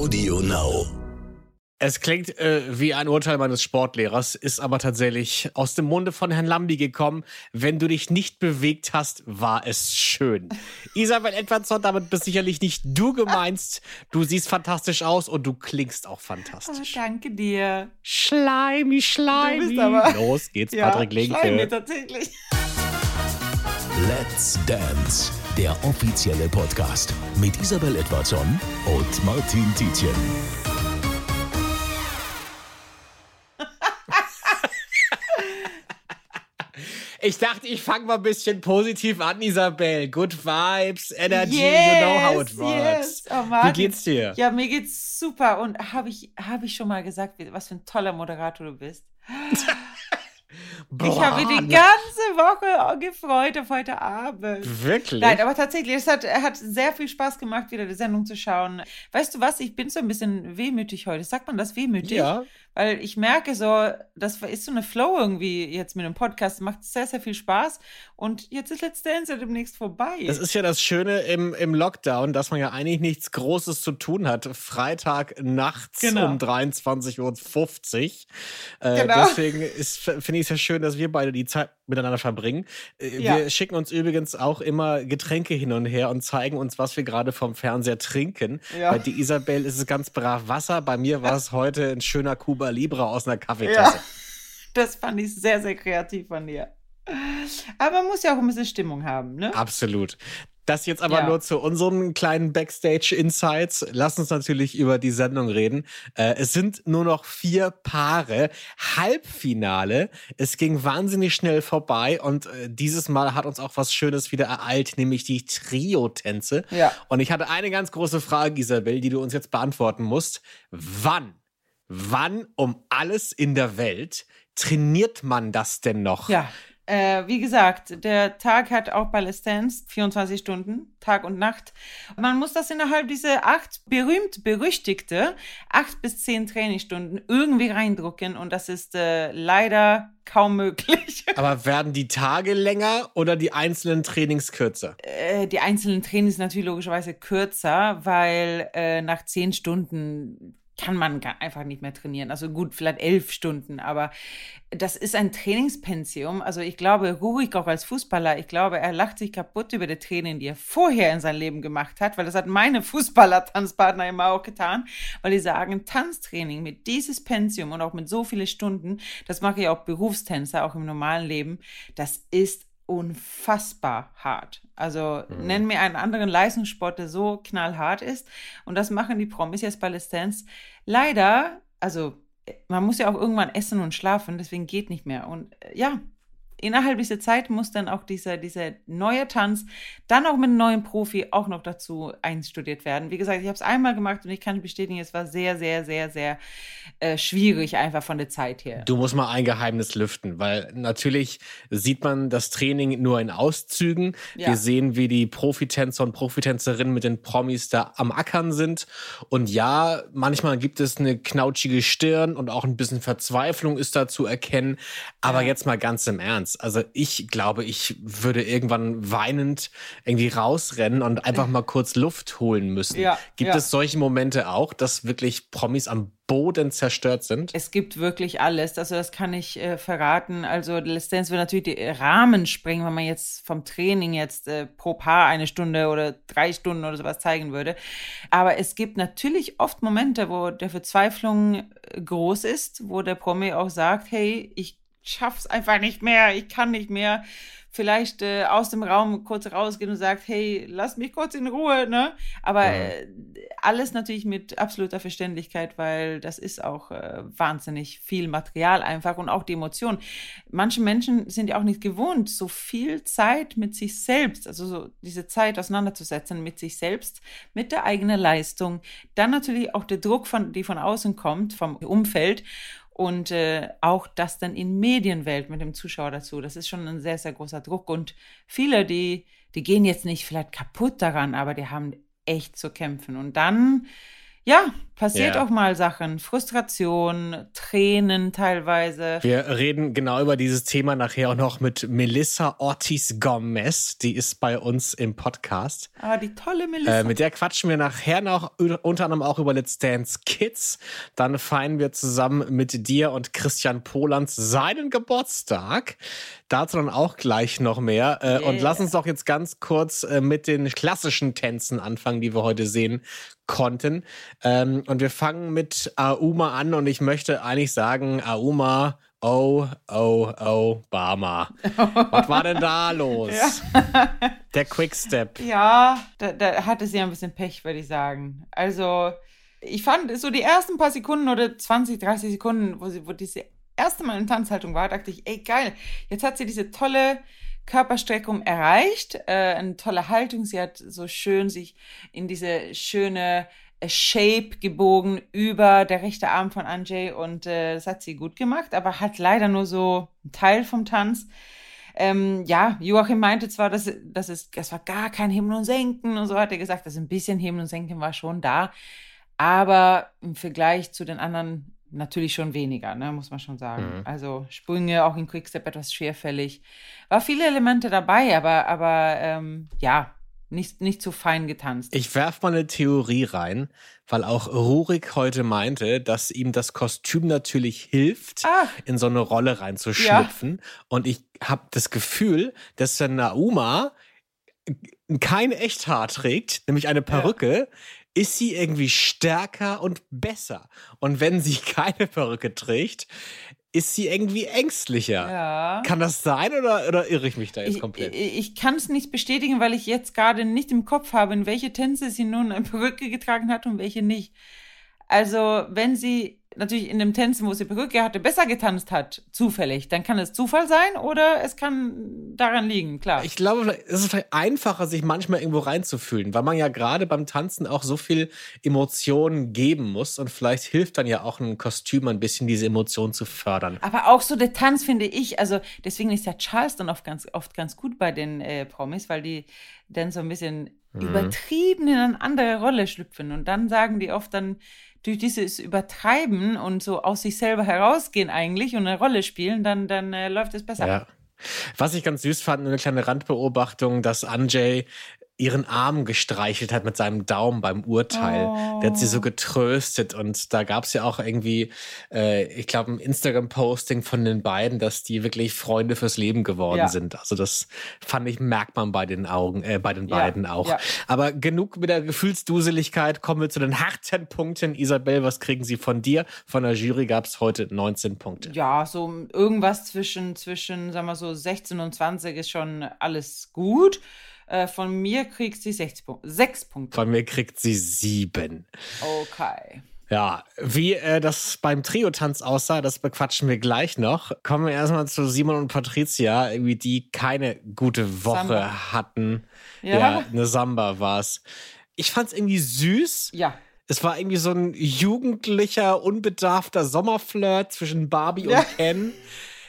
Audio Now. Es klingt äh, wie ein Urteil meines Sportlehrers, ist aber tatsächlich aus dem Munde von Herrn Lambi gekommen. Wenn du dich nicht bewegt hast, war es schön. Isabel Edwardson, damit bist sicherlich nicht du gemeinst. Du siehst fantastisch aus und du klingst auch Oh, fantastisch. danke dir. Schleimi, schleimi. Du bist aber- Los geht's, Ja, Patrick Linke. tatsächlich. Let's Dance, der offizielle Podcast mit Isabel Edwardson und Martin Tietjen. Ich dachte, ich fange mal ein bisschen positiv an, Isabel. Good Vibes, Energy, yes, you know how it works. Yes. Oh, Wie geht's dir? Ja, mir geht's super. Und habe ich, hab ich schon mal gesagt, was für ein toller Moderator du bist? ich habe mich die Boah, ganze Woche gefreut auf heute Abend. Wirklich? Nein, aber tatsächlich, es hat, hat sehr viel Spaß gemacht, wieder die Sendung zu schauen. Weißt du was, ich bin so ein bisschen wehmütig heute. Sagt man das wehmütig? ja. Weil ich merke so, das ist so eine Flow irgendwie jetzt mit dem Podcast. Macht sehr, sehr viel Spaß. Und jetzt ist Let's Dance ja demnächst vorbei. Das ist ja das Schöne im, im Lockdown, dass man ja eigentlich nichts Großes zu tun hat. Freitag nachts Genau. um 23.50 Uhr. Äh, Genau. Deswegen finde ich es ja schön, dass wir beide die Zeit miteinander verbringen. Äh, Ja. Wir schicken uns übrigens auch immer Getränke hin und her und zeigen uns, was wir gerade vom Fernseher trinken. Ja. Bei die Isabel ist es ganz brav Wasser. Bei mir war es heute ein schöner Cuba Libre aus einer Kaffeetasse. Ja, das fand ich sehr, sehr kreativ von dir. Aber man muss ja auch ein bisschen Stimmung haben, ne? Absolut. Das jetzt aber Ja. nur zu unseren kleinen Backstage-Insights. Lass uns natürlich über die Sendung reden. Äh, es sind nur noch vier Paare. Halbfinale. Es ging wahnsinnig schnell vorbei und äh, dieses Mal hat uns auch was Schönes wieder ereilt, nämlich die Trio-Tänze. Ja. Und ich hatte eine ganz große Frage, Isabel, die du uns jetzt beantworten musst. Wann, wann um alles in der Welt trainiert man das denn noch? Ja. Äh, wie gesagt, der Tag hat auch bei Let's Dance 24 Stunden, Tag und Nacht. Man muss das innerhalb dieser acht berühmt berüchtigte acht bis zehn Trainingsstunden irgendwie reindrucken und das ist äh, leider kaum möglich. Aber werden die Tage länger oder die einzelnen Trainings kürzer? Äh, die einzelnen Trainings natürlich logischerweise kürzer, weil äh, nach zehn Stunden kann man einfach nicht mehr trainieren. Also gut, vielleicht elf Stunden, aber das ist ein Trainingspensium. Also ich glaube, Rurik auch als Fußballer, ich glaube, er lacht sich kaputt über die Training, die er vorher in seinem Leben gemacht hat, weil das hat meine Fußballer-Tanzpartner immer auch getan, weil die sagen, Tanztraining mit dieses Pensium und auch mit so vielen Stunden, das mache ich auch Berufstänzer, auch im normalen Leben, das ist unfassbar hart. Also Mhm. nenn mir einen anderen Leistungssport, der so knallhart ist. Und das machen die Promis jetzt bei Let's Dance. Leider, also man muss ja auch irgendwann essen und schlafen, deswegen geht nicht mehr. Und äh, ja, innerhalb dieser Zeit muss dann auch dieser, dieser neue Tanz, dann auch mit einem neuen Profi auch noch dazu einstudiert werden. Wie gesagt, ich habe es einmal gemacht und ich kann bestätigen, es war sehr, sehr, sehr, sehr äh, schwierig einfach von der Zeit her. Du musst mal ein Geheimnis lüften, weil natürlich sieht man das Training nur in Auszügen. Ja. Wir sehen, wie die Profitänzer und Profitänzerinnen mit den Promis da am Ackern sind. Und ja, manchmal gibt es eine knautschige Stirn und auch ein bisschen Verzweiflung ist da zu erkennen. Aber Ja. jetzt mal ganz im Ernst. Also ich glaube, ich würde irgendwann weinend irgendwie rausrennen und einfach mal kurz Luft holen müssen. Ja, Gibt ja. es solche Momente auch, dass wirklich Promis am Boden zerstört sind? Es gibt wirklich alles, also das kann ich äh, verraten. Also Let's Dance will natürlich die Rahmen sprengen, wenn man jetzt vom Training jetzt äh, pro Paar eine Stunde oder drei Stunden oder sowas zeigen würde. Aber es gibt natürlich oft Momente, wo der Verzweiflung äh, groß ist, wo der Promi auch sagt, hey, ich schaff's einfach nicht mehr, ich kann nicht mehr. Vielleicht äh, aus dem Raum kurz rausgehen und sagt, hey, lass mich kurz in Ruhe, ne? Aber Ja. äh, alles natürlich mit absoluter Verständlichkeit, weil das ist auch äh, wahnsinnig viel Material einfach und auch die Emotionen. Manche Menschen sind ja auch nicht gewohnt, so viel Zeit mit sich selbst, also so diese Zeit auseinanderzusetzen mit sich selbst, mit der eigenen Leistung. Dann natürlich auch der Druck, von, die von außen kommt, vom Umfeld und äh, auch das dann in Medienwelt mit dem Zuschauer dazu. Das ist schon ein sehr, sehr großer Druck. Und viele, die, die gehen jetzt nicht vielleicht kaputt daran, aber die haben echt zu kämpfen. Und dann ja, passiert Ja. auch mal Sachen. Frustration, Tränen teilweise. Wir reden genau über dieses Thema nachher auch noch mit Melissa Ortiz Gomez. Die ist bei uns im Podcast. Aber die tolle Melissa. Äh, mit der quatschen wir nachher noch unter anderem auch über Let's Dance Kids. Dann feiern wir zusammen mit dir und Christian Polanz seinen Geburtstag. Dazu dann auch gleich noch mehr. Äh, Und Yeah. lass uns doch jetzt ganz kurz äh, mit den klassischen Tänzen anfangen, die wir heute sehen konnten. Ähm, und wir fangen mit Auma an und ich möchte eigentlich sagen, Auma, oh, oh, oh, Bama. Was war denn da los? Der Quickstep. Ja, da, da hatte sie ein bisschen Pech, würde ich sagen. Also, ich fand so die ersten paar Sekunden oder 20, 30 Sekunden, wo sie, wo diese erste Mal in Tanzhaltung war, dachte ich, ey, geil, jetzt hat sie diese tolle Körperstreckung erreicht, äh, eine tolle Haltung. Sie hat so schön sich in diese schöne äh, Shape gebogen über der rechte Arm von Anjay und äh, das hat sie gut gemacht, aber hat leider nur so einen Teil vom Tanz. Ähm, ja, Joachim meinte zwar, dass, dass es, das war gar kein Heben und Senken und so hat er gesagt, dass ein bisschen Heben und Senken war schon da, aber im Vergleich zu den anderen natürlich schon weniger, ne, muss man schon sagen. Mhm. Also Sprünge auch in Quickstep etwas schwerfällig. War viele Elemente dabei, aber, aber ähm, ja, nicht, nicht zu fein getanzt. Ich werf mal eine Theorie rein, weil auch Rurik heute meinte, dass ihm das Kostüm natürlich hilft, Ach. in so eine Rolle reinzuschlüpfen. Und ich habe das Gefühl, dass wenn Nauma kein Echthaar trägt, nämlich eine Perücke, ist sie irgendwie stärker und besser. Und wenn sie keine Perücke trägt, ist sie irgendwie ängstlicher. ja. Kann das sein oder, oder irre ich mich da jetzt Ich, komplett? ich, ich kann es nicht bestätigen, weil ich jetzt gerade nicht im Kopf habe, in welche Tänze sie nun eine Perücke getragen hat und welche nicht. Also, wenn sie natürlich in dem Tänzen, wo sie Perücke hatte, besser getanzt hat, zufällig, dann kann es Zufall sein oder es kann daran liegen, klar. Ich glaube, es ist vielleicht einfacher, sich manchmal irgendwo reinzufühlen, weil man ja gerade beim Tanzen auch so viel Emotionen geben muss und vielleicht hilft dann ja auch ein Kostüm ein bisschen, diese Emotionen zu fördern. Aber auch so der Tanz finde ich, also deswegen ist ja Charleston oft ganz, oft ganz gut bei den äh, Promis, weil die dann so ein bisschen übertrieben in eine andere Rolle schlüpfen und dann sagen die oft dann durch dieses Übertreiben und so aus sich selber herausgehen eigentlich und eine Rolle spielen, dann, dann äh, läuft es besser. Ja. Was ich ganz süß fand, eine kleine Randbeobachtung, dass Anjay ihren Arm gestreichelt hat mit seinem Daumen beim Urteil. Der hat sie so getröstet und da gab es ja auch irgendwie, äh, ich glaube, ein Instagram-Posting von den beiden, dass die wirklich Freunde fürs Leben geworden Ja. sind. Also das fand ich, merkt man bei den Augen, äh, bei den Ja, beiden auch. ja. Aber genug mit der Gefühlsduseligkeit, kommen wir zu den harten Punkten. Isabel, was kriegen sie von dir? Von der Jury gab es heute 19 Punkte. Ja, so irgendwas zwischen, zwischen, sagen wir so, 16 und 20 ist schon alles gut. Äh, von mir kriegt sie 6 Punkte. 6 Punkte. Von mir kriegt sie sieben. Okay. Ja, wie äh, das beim Trio-Tanz aussah, das bequatschen wir gleich noch. Kommen wir erstmal zu Simon und Patricia, irgendwie die keine gute Woche Samba. hatten. Ja. Ja, eine Samba war's. Ich fand's irgendwie süß. Ja. Es war irgendwie so ein jugendlicher, unbedarfter Sommerflirt zwischen Barbie Ja. und Ken.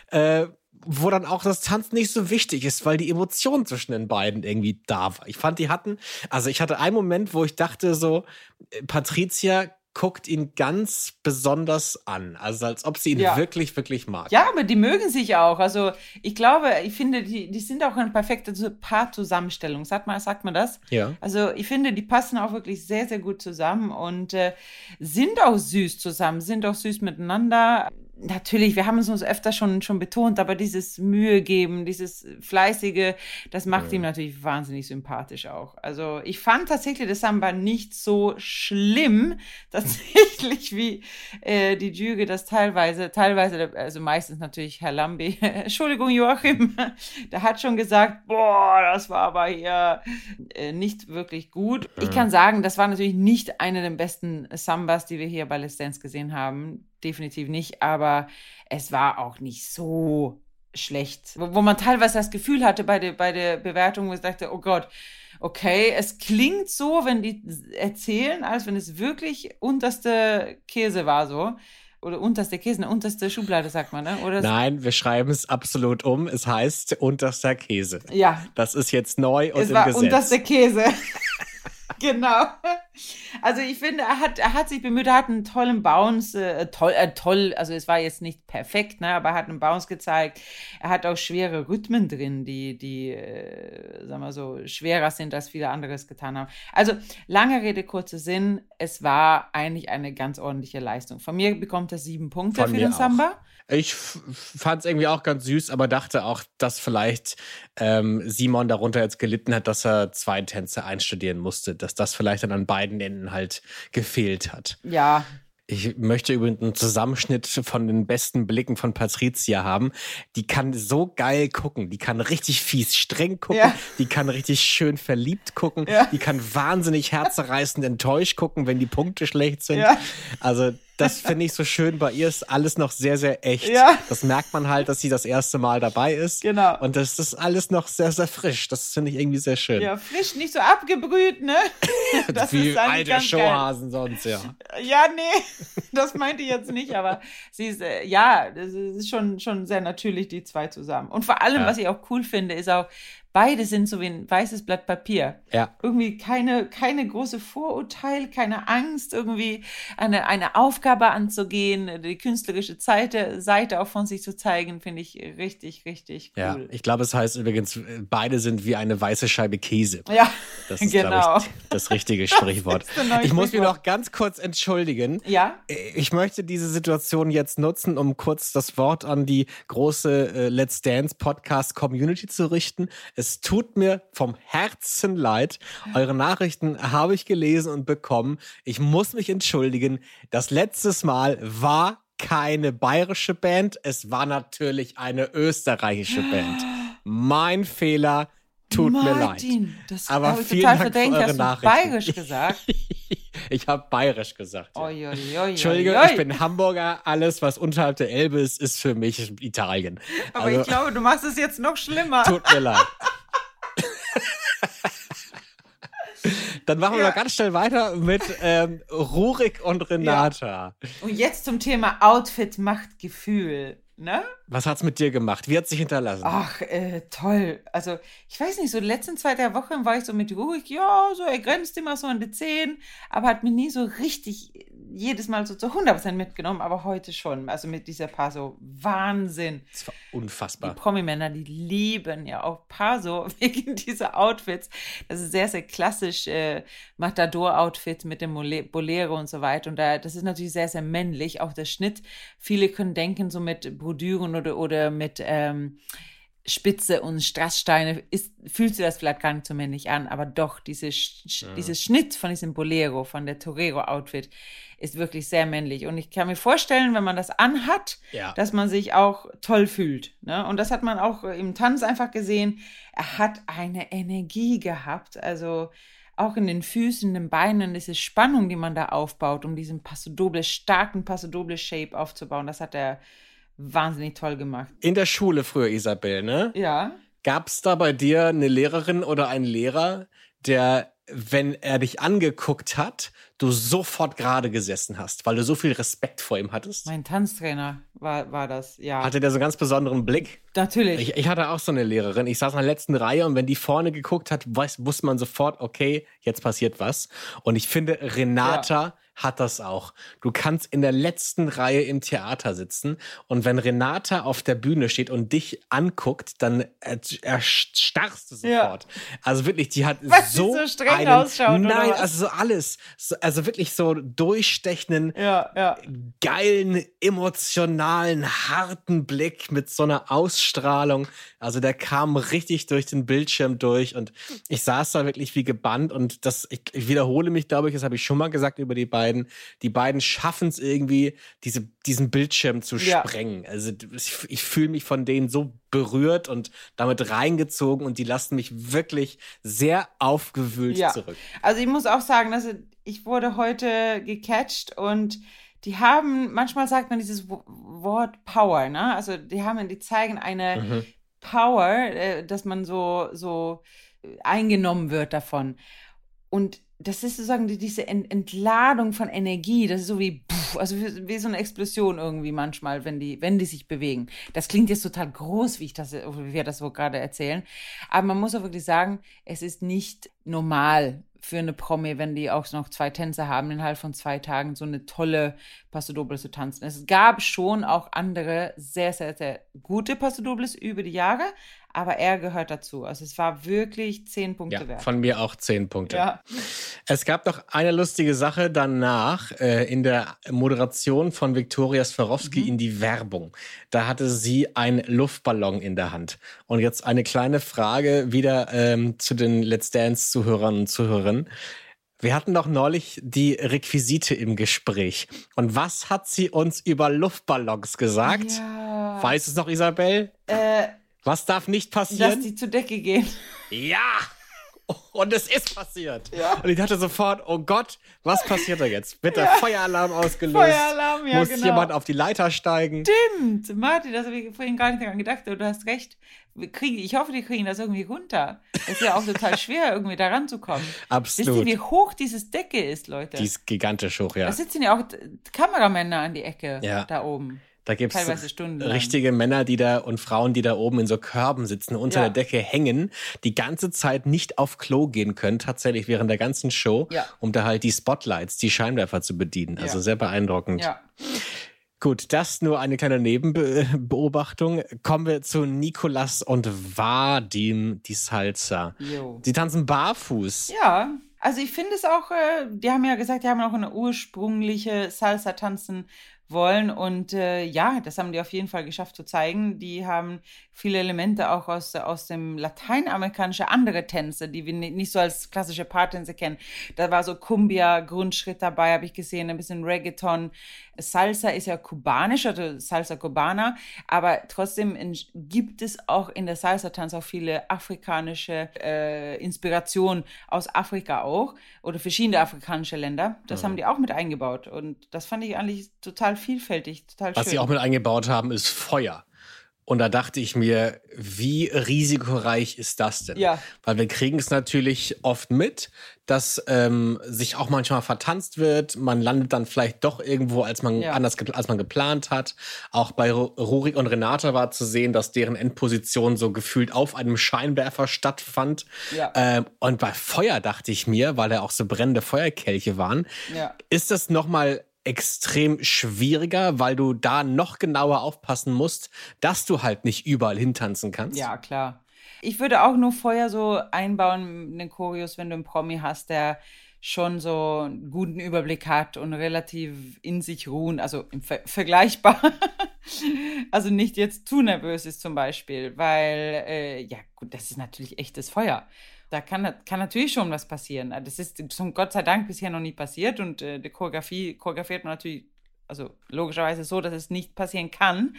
Äh, wo dann auch das Tanzen nicht so wichtig ist, weil die Emotion zwischen den beiden irgendwie da war. Ich fand, die hatten, also ich hatte einen Moment, wo ich dachte so, äh, Patricia guckt ihn ganz besonders an. Also als ob sie ihn Ja. wirklich, wirklich mag. Ja, aber die mögen sich auch. Also ich glaube, ich finde, die, die sind auch eine perfekte Paarzusammenstellung. Sagt man, sagt man das? Ja. Also ich finde, die passen auch wirklich sehr, sehr gut zusammen und äh, sind auch süß zusammen, sind auch süß miteinander. Natürlich, wir haben es uns öfter schon, schon betont, aber dieses Mühe geben, dieses Fleißige, das macht ihm natürlich wahnsinnig sympathisch auch. Also ich fand tatsächlich das Samba nicht so schlimm, tatsächlich, wie äh, die Jury das teilweise, teilweise, also meistens natürlich Herr Lambi, Entschuldigung Joachim, der hat schon gesagt, boah, das war aber hier äh, nicht wirklich gut. Ich kann sagen, das war natürlich nicht eine der besten Sambas, die wir hier bei Let's Dance gesehen haben. Definitiv nicht, aber es war auch nicht so schlecht. Wo, wo man teilweise das Gefühl hatte bei der, bei der Bewertung, wo ich dachte, oh Gott, okay, es klingt so, wenn die erzählen, als wenn es wirklich unterste Käse war so. Oder unterste Käse, ne, unterste Schublade, sagt man, ne? Oder Nein, wir schreiben es absolut um. Es heißt unterster Käse. ja, Das ist jetzt neu und es im war Gesetz. unterste Käse. genau. Also ich finde, er hat, er hat sich bemüht, er hat einen tollen Bounce, äh, toll, äh, toll, also es war jetzt nicht perfekt, ne, aber er hat einen Bounce gezeigt. Er hat auch schwere Rhythmen drin, die, die, äh, sagen wir so, schwerer sind, als viele anderes getan haben. Also lange Rede, kurzer Sinn, es war eigentlich eine ganz ordentliche Leistung. Von mir bekommt er sieben Punkte Von für den auch. Ich fand es irgendwie auch ganz süß, aber dachte auch, dass vielleicht ähm, Simon darunter jetzt gelitten hat, dass er zwei Tänze einstudieren musste, dass das vielleicht dann an beiden Enden halt gefehlt hat. Ja, Ich möchte übrigens einen Zusammenschnitt von den besten Blicken von Patricia haben. Die kann so geil gucken. Die kann richtig fies streng gucken. Ja. Die kann richtig schön verliebt gucken. Ja. Die kann wahnsinnig herzerreißend enttäuscht gucken, wenn die Punkte schlecht sind. Ja. Also das finde ich so schön. Bei ihr ist alles noch sehr, sehr echt. Ja. Das merkt man halt, dass sie das erste Mal dabei ist. Genau. Und das ist alles noch sehr, sehr frisch. Das finde ich irgendwie sehr schön. ja, frisch, nicht so abgebrüht, ne? Das Wie ist alte ganz geil. Showhasen sonst, ja. Ja, nee, das meinte ich jetzt nicht, aber sie ist, äh, ja, das ist schon, schon sehr natürlich, die zwei zusammen. Und vor allem, Ja. was ich auch cool finde, ist auch, beide sind so wie ein weißes Blatt Papier. Ja. Irgendwie keine, keine große Vorurteil, keine Angst, irgendwie eine, eine Aufgabe anzugehen, die künstlerische Seite, Seite auch von sich zu zeigen, finde ich richtig, richtig Ja, cool. ich glaube, es heißt übrigens, beide sind wie eine weiße Scheibe Käse. Ja, Das ist, genau. ich, das richtige Sprichwort. neue Ich muss mich Sprichwort. noch ganz kurz entschuldigen. Ja, Ich möchte diese Situation jetzt nutzen, um kurz das Wort an die große äh, Let's Dance Podcast Community zu richten. Es tut mir vom Herzen leid. Eure Nachrichten habe ich gelesen und bekommen. Ich muss mich entschuldigen. Das letztes Mal war keine bayerische Band. Es war natürlich eine österreichische Band. Mein Fehler. Tut mir leid. Martin, das Aber vielen total Dank für eure Nachrichten. bayerisch gesagt? ich habe bayerisch gesagt. ja. Oi, oi, oi, Entschuldigung, ich bin Hamburger. Alles, was unterhalb der Elbe ist, ist für mich Italien. Aber also, ich glaube, du machst es jetzt noch schlimmer. tut mir leid. Dann machen wir Ja. mal ganz schnell weiter mit ähm, Rurik und Renata. Und jetzt zum Thema Outfit macht Gefühl. Ne? Was hat's mit dir gemacht? Wie hat sich hinterlassen? Ach, äh, toll. Also, ich weiß nicht, so die letzten zwei, drei Wochen war ich so mit ruhig, ja, so, er grenzt immer so an die Zehen, aber hat mir nie so richtig jedes Mal so zu 100% mitgenommen, aber heute schon. Also mit dieser Paso, Wahnsinn. Das war Die unfassbar. Promi-Männer, die lieben ja auch Paso wegen dieser Outfits. Das ist sehr, sehr klassisch äh, Matador-Outfit mit dem Bolero und so weiter. Und da, das ist natürlich sehr, sehr männlich, auch der Schnitt. Viele können denken, so mit Brodüren oder, oder mit ähm, Spitze und Strasssteine ist, fühlt sich das vielleicht gar nicht so männlich an, aber doch, diese, Sch Sch- dieses Schnitt von diesem Bolero, von der Torero-Outfit, ist wirklich sehr männlich. Und ich kann mir vorstellen, wenn man das anhat, Ja. dass man sich auch toll fühlt. Ne? Und das hat man auch im Tanz einfach gesehen. Er hat eine Energie gehabt, also auch in den Füßen, in den Beinen, diese Spannung, die man da aufbaut, um diesen Passo Doble, starken Passo Doble Shape aufzubauen, das hat er wahnsinnig toll gemacht. In der Schule früher, Isabel, ne? Ja. Gab's da bei dir eine Lehrerin oder einen Lehrer, der, wenn er dich angeguckt hat, du sofort gerade gesessen hast, weil du so viel Respekt vor ihm hattest? Mein Tanztrainer war, war das, ja. Hatte der so einen ganz besonderen Blick? Natürlich. Ich, ich hatte auch so eine Lehrerin. Ich saß in der letzten Reihe und wenn die vorne geguckt hat, weiß, wusste man sofort, okay, jetzt passiert was. Und ich finde, Renata hat das auch. Du kannst in der letzten Reihe im Theater sitzen und wenn Renata auf der Bühne steht und dich anguckt, dann er- erstarrst du Ja. sofort. Also wirklich, die hat Weil so so streng einen, ausschaut, Nein, also so alles. So, also wirklich so durchstechenden, ja, ja. geilen, emotionalen, harten Blick mit so einer Ausstrahlung. Also der kam richtig durch den Bildschirm durch und ich saß da wirklich wie gebannt und das, ich, ich wiederhole mich, glaube ich, das habe ich schon mal gesagt über die beiden. Die beiden schaffen es irgendwie, diese, diesen Bildschirm zu Ja. sprengen. Also ich, ich fühle mich von denen so berührt und damit reingezogen und die lassen mich wirklich sehr aufgewühlt Ja. zurück. Also ich muss auch sagen, dass ich wurde heute gecatcht und die haben, manchmal sagt man dieses Wo- Wort Power, ne? Also die haben, die zeigen eine Mhm. Power, äh, dass man so, so äh, eingenommen wird davon. Und das ist sozusagen die, diese Ent Entladung von Energie, das ist so wie, pff, also wie, wie so eine Explosion irgendwie manchmal, wenn die, wenn die sich bewegen. Das klingt jetzt total groß, wie ich das, wie wir das so gerade erzählen. Aber man muss auch wirklich sagen, es ist nicht normal für eine Promi, wenn die auch noch zwei Tänze haben, innerhalb von zwei Tagen so eine tolle Paso Doble zu tanzen. Es gab schon auch andere sehr, sehr, sehr gute Paso Dobles über die Jahre, aber er gehört dazu. Also es war wirklich zehn Punkte ja, wert. Von mir auch zehn Punkte. Ja. Es gab noch eine lustige Sache danach äh, in der Moderation von Viktoria Swarovski mhm. in die Werbung. Da hatte sie einen Luftballon in der Hand. Und jetzt eine kleine Frage wieder ähm, zu den Let's Dance-Zuhörern und Zuhörerinnen. Wir hatten doch neulich die Requisite im Gespräch. Und was hat sie uns über Luftballons gesagt? Ja. Weiß es noch, Isabel? Äh, was darf nicht passieren? Dass die zur Decke gehen. Ja! Und es ist passiert. Ja. Und ich dachte sofort, oh Gott, was passiert da jetzt? Wird der Ja. Feueralarm ausgelöst? Feueralarm, ja, Muss genau. jemand auf die Leiter steigen? Stimmt, Martin, das habe ich vorhin gar nicht daran gedacht, aber du hast recht. Wir kriegen, ich hoffe, die kriegen das irgendwie runter. Es ist ja auch total schwer, irgendwie da ranzukommen. Wisst ihr, Absolut. wie hoch dieses Decke ist, Leute? Die ist gigantisch hoch, ja. Da sitzen ja auch Kameramänner an die Ecke Ja. da oben. Da gibt es richtige Männer, die da und Frauen, die da oben in so Körben sitzen, unter Ja. der Decke hängen, die ganze Zeit nicht auf Klo gehen können, tatsächlich während der ganzen Show, Ja. um da halt die Spotlights, die Scheinwerfer zu bedienen. Also Ja. sehr beeindruckend. Ja. Gut, das nur eine kleine Nebenbeobachtung. Kommen wir zu Nikolas und Vadim, die Salsa. Jo. Sie tanzen barfuß. Ja, also ich finde es auch, äh, die haben ja gesagt, die haben auch eine ursprüngliche Salsa tanzen wollen und äh, ja, das haben die auf jeden Fall geschafft zu zeigen. Die haben viele Elemente auch aus, aus dem lateinamerikanischen andere Tänze, die wir ni- nicht so als klassische Paartänze kennen. Da war so Cumbia, Grundschritt dabei, habe ich gesehen, ein bisschen Reggaeton. Salsa ist ja kubanisch, also Salsa Cubana, aber trotzdem gibt es auch in der Salsa-Tanz auch viele afrikanische äh, Inspirationen aus Afrika auch oder verschiedene afrikanische Länder. Das haben die auch mit eingebaut und das fand ich eigentlich total vielfältig, total Was schön. sie auch mit eingebaut haben, ist Feuer. Und da dachte ich mir, wie risikoreich ist das denn? Ja. Weil wir kriegen es natürlich oft mit, dass ähm, sich auch manchmal vertanzt wird. Man landet dann vielleicht doch irgendwo, als man Ja. anders als man geplant hat. Auch bei Ru- Rurik und Renata war zu sehen, dass deren Endposition so gefühlt auf einem Scheinwerfer stattfand. Ja. Ähm, und bei Feuer dachte ich mir, weil da auch so brennende Feuerkelche waren, Ja. ist das nochmal extrem schwieriger, weil du da noch genauer aufpassen musst, dass du halt nicht überall hintanzen kannst. Ja, klar. Ich würde auch nur Feuer so einbauen in den Choreos, wenn du einen Promi hast, der schon so einen guten Überblick hat und relativ in sich ruhen, also Ver vergleichbar. also nicht jetzt zu nervös ist zum Beispiel, weil, äh, ja gut, das ist natürlich echtes Feuer. Da kann, kann natürlich schon was passieren. Das ist zum Gott sei Dank bisher noch nie passiert und äh, die Choreografie choreografiert man natürlich, also logischerweise so, dass es nicht passieren kann.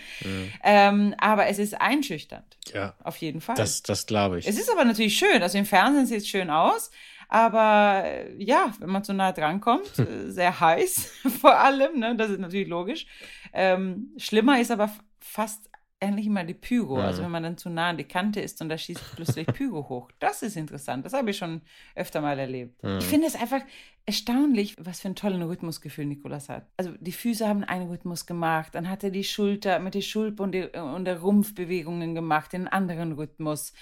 Ähm, aber es ist einschüchternd. Ja, Auf jeden Fall. das, das glaube ich. es ist aber natürlich schön. Also im Fernsehen sieht es schön aus. Aber äh, ja, wenn man zu nah drankommt, äh, sehr heiß vor allem, ne? das ist natürlich logisch. Ähm, schlimmer ist aber fast endlich mal die Pyro. Mhm. Also wenn man dann zu nah an die Kante ist und da schießt plötzlich Pyro hoch. Das ist interessant. Das habe ich schon öfter mal erlebt. Mhm. Ich finde es einfach erstaunlich, was für ein tollen Rhythmusgefühl Nikolas hat. Also die Füße haben einen Rhythmus gemacht, dann hat er die Schulter mit der Schulter und, die, und der Rumpfbewegungen gemacht, in einen anderen Rhythmus.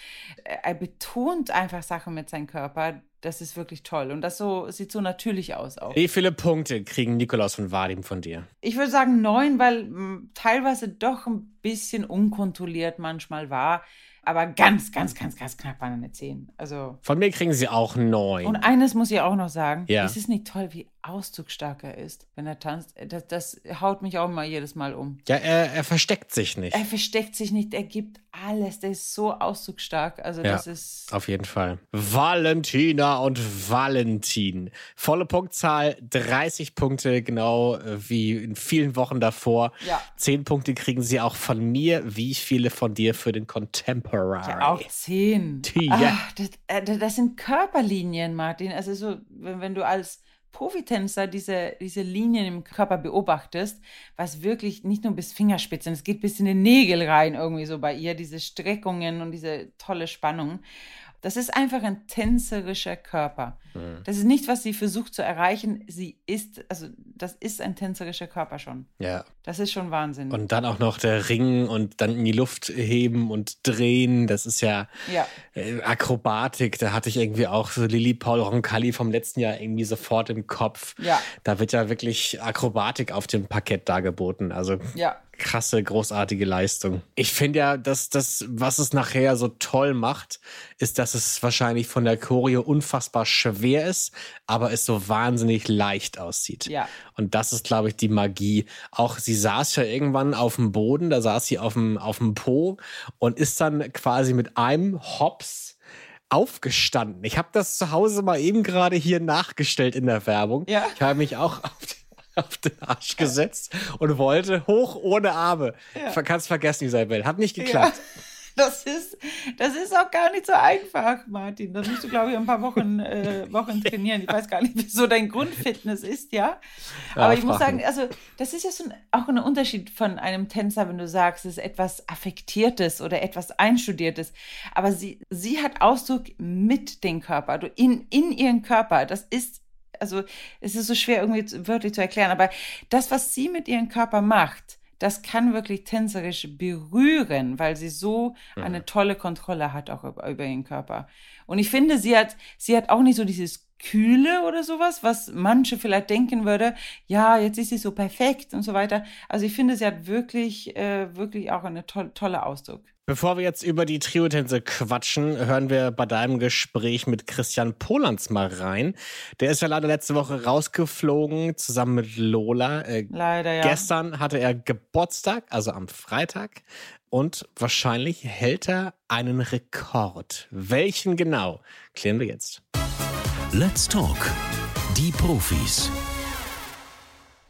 Er betont einfach Sachen mit seinem Körper. Das ist wirklich toll. Und das so sieht so natürlich aus auch. Wie viele Punkte kriegen Nikolaus und Vadim von dir? Ich würde sagen neun, weil mh, teilweise doch ein bisschen unkontrolliert manchmal war. Aber ganz, ganz, ganz, ganz knapp an eine zehn. Also. Von mir kriegen sie auch neun. Und eines muss ich auch noch sagen. Ja. Es ist nicht toll, wie ausdrucksstark er ist, wenn er tanzt. Das, das haut mich auch immer jedes Mal um. ja, er, er versteckt sich nicht. Er versteckt sich nicht, er gibt alles. Der ist so ausdrucksstark. Also Ja. das ist. Auf jeden Fall. Valentina und Valentin. Volle Punktzahl, 30 Punkte, genau äh, wie in vielen Wochen davor. Ja. 10 Punkte kriegen sie auch von mir. Wie viele von dir für den Contemporary? Ja, auch zehn. Ja. Das, äh, das sind Körperlinien, Martin. Also so, wenn, wenn du als Profitänzer diese, diese Linien im Körper beobachtest, was wirklich nicht nur bis Fingerspitzen, es geht bis in den Nägel rein irgendwie so bei ihr, diese Streckungen und diese tolle Spannung. Das ist einfach ein tänzerischer Körper. Mhm. Das ist nicht, was sie versucht zu erreichen. Sie ist, also das ist ein tänzerischer Körper schon. Ja. Das ist schon Wahnsinn. Und dann auch noch der Ring und dann in die Luft heben und drehen. Das ist ja, ja. Äh, Akrobatik. Da hatte ich irgendwie auch so Lilly Paul Roncalli vom letzten Jahr irgendwie sofort im Kopf. Ja. Da wird ja wirklich Akrobatik auf dem Parkett dargeboten. Also ja krasse, großartige Leistung. Ich finde ja, dass das, was es nachher so toll macht, ist, dass es wahrscheinlich von der Choreo unfassbar schwer ist, aber es so wahnsinnig leicht aussieht. Ja. Und das ist, glaube ich, die Magie. Auch sie saß ja irgendwann auf dem Boden, da saß sie auf dem, auf dem Po und ist dann quasi mit einem Hops aufgestanden. Ich habe das zu Hause mal eben gerade hier nachgestellt in der Werbung. Ja. Ich habe mich auch auf den auf den Arsch gesetzt und wollte hoch ohne Arme. Ja. Kannst vergessen, Isabel. Hat nicht geklappt. Ja. Das ist, das ist auch gar nicht so einfach, Martin. Da musst du, glaube ich, ein paar Wochen, äh, Wochen trainieren. Ich weiß gar nicht, wieso dein Grundfitness ist, ja. Aber ja, ich muss sagen, also das ist ja so ein, auch ein Unterschied von einem Tänzer, wenn du sagst, es ist etwas Affektiertes oder etwas Einstudiertes. Aber sie, sie hat Ausdruck mit dem Körper, also in, in ihren Körper. Das ist also es ist so schwer irgendwie wörtlich zu erklären, aber das, was sie mit ihrem Körper macht, das kann wirklich tänzerisch berühren, weil sie so mhm. eine tolle Kontrolle hat auch über, über, ihren Körper. Und ich finde, sie hat, sie hat auch nicht so dieses Kühle oder sowas, was manche vielleicht denken würde, ja, jetzt ist sie so perfekt und so weiter. Also ich finde, sie hat wirklich, äh, wirklich auch eine to tolle Ausdruck. Bevor wir jetzt über die Trio-Tänze quatschen, hören wir bei deinem Gespräch mit Christian Polans mal rein. Der ist ja leider letzte Woche rausgeflogen, zusammen mit Lola. Äh, leider, ja. Gestern hatte er Geburtstag, also am Freitag. Und wahrscheinlich hält er einen Rekord. Welchen genau? Klären wir jetzt. Let's Talk. Die Profis.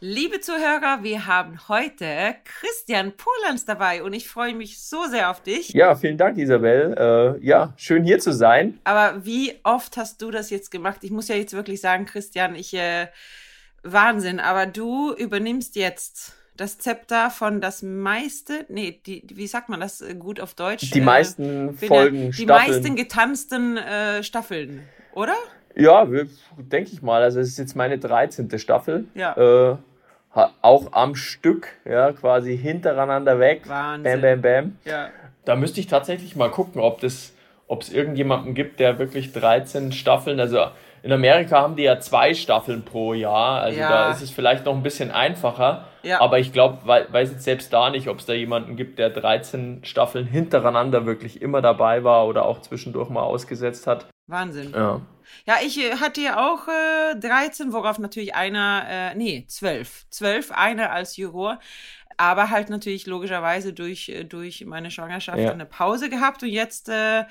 Liebe Zuhörer, wir haben heute Christian Polans dabei und ich freue mich so sehr auf dich. Ja, vielen Dank, Isabel. Äh, ja, schön hier zu sein. Aber wie oft hast du das jetzt gemacht? Ich muss ja jetzt wirklich sagen, Christian, ich äh, Wahnsinn, aber du übernimmst jetzt das Zepter von das meiste, nee, die, wie sagt man das äh, gut auf Deutsch? Die meisten äh, Folgen, Die Staffeln. meisten getanzten äh, Staffeln, oder? Ja, denke ich mal. Also es ist jetzt meine 13. Staffel. Ja. Auch am Stück, ja, quasi hintereinander weg. Wahnsinn. Bam, bam, bam. Ja. Da müsste ich tatsächlich mal gucken, ob das, ob es irgendjemanden gibt, der wirklich 13 Staffeln, also in Amerika haben die ja zwei Staffeln pro Jahr, also ja. da ist es vielleicht noch ein bisschen einfacher. Ja. Aber ich glaube, weiß jetzt selbst da nicht, ob es da jemanden gibt, der 13 Staffeln hintereinander wirklich immer dabei war oder auch zwischendurch mal ausgesetzt hat. Wahnsinn. Ja. Ja, ich äh, hatte ja auch äh, 13, worauf natürlich einer, äh, nee, 12. 12, einer als Juror. Aber halt natürlich logischerweise durch, äh, durch meine Schwangerschaft Ja. eine Pause gehabt. Und jetzt, äh,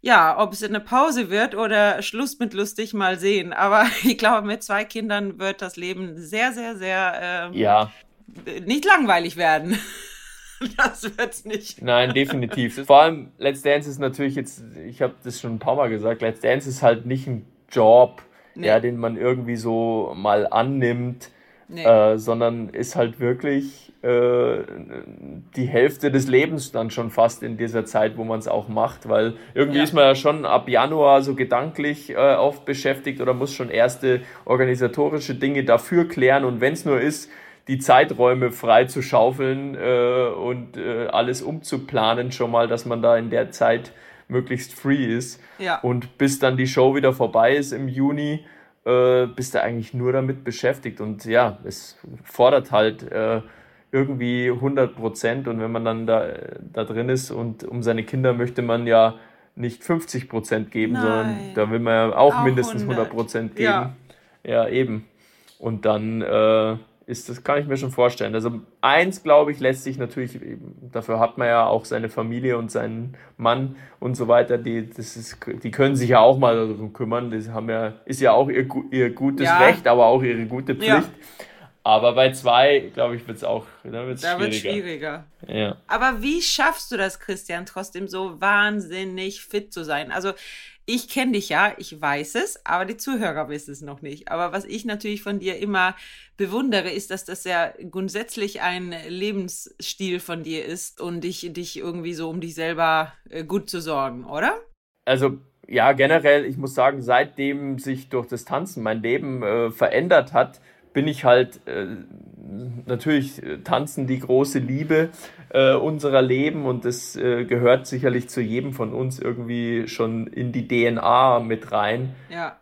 ja, ob es eine Pause wird oder Schluss mit lustig, mal sehen. Aber ich glaube, mit zwei Kindern wird das Leben sehr, sehr, sehr ähm, Ja, nicht langweilig werden. das wird's nicht. Nein, definitiv. Vor allem Let's Dance ist natürlich jetzt, ich habe das schon ein paar Mal gesagt, Let's Dance ist halt nicht ein Job, Nee. ja, den man irgendwie so mal annimmt, Nee. äh, sondern ist halt wirklich äh, die Hälfte des Lebens dann schon fast in dieser Zeit, wo man es auch macht, weil irgendwie Ja. ist man ja schon ab Januar so gedanklich äh, oft beschäftigt oder muss schon erste organisatorische Dinge dafür klären und wenn es nur ist, die Zeiträume frei zu schaufeln äh, und äh, alles umzuplanen schon mal, dass man da in der Zeit möglichst free ist. Ja. Und bis dann die Show wieder vorbei ist im Juni, äh, bist du eigentlich nur damit beschäftigt. Und ja, es fordert halt äh, irgendwie 100 Prozent. Und wenn man dann da, da drin ist und um seine Kinder möchte man ja nicht 50 Prozent geben, Nein. sondern da will man ja auch, Auch mindestens 100. 100 Prozent geben. Ja. ja, eben. Und dann äh, ist das, kann ich mir schon vorstellen. Also eins, glaube ich, lässt sich natürlich, dafür hat man ja auch seine Familie und seinen Mann und so weiter, die, das ist, die können sich ja auch mal darum kümmern. Das haben ja, ist ja auch ihr, ihr gutes Ja. Recht, aber auch ihre gute Pflicht. Ja. Aber bei zwei, glaube ich, wird es auch da wird's Da wird schwieriger. schwieriger. Ja. Aber wie schaffst du das, Christian, trotzdem so wahnsinnig fit zu sein? Also ich kenne dich ja, ich weiß es, aber die Zuhörer wissen es noch nicht. Aber was ich natürlich von dir immer bewundere, ist, dass das ja grundsätzlich ein Lebensstil von dir ist und dich, dich irgendwie so um dich selber äh, gut zu sorgen, oder? Also ja, generell, ich muss sagen, seitdem sich durch das Tanzen mein Leben äh, verändert hat, bin ich halt äh, natürlich äh, Tanzen die große Liebe äh, unserer Leben und das äh, gehört sicherlich zu jedem von uns irgendwie schon in die DNA mit rein. Ja.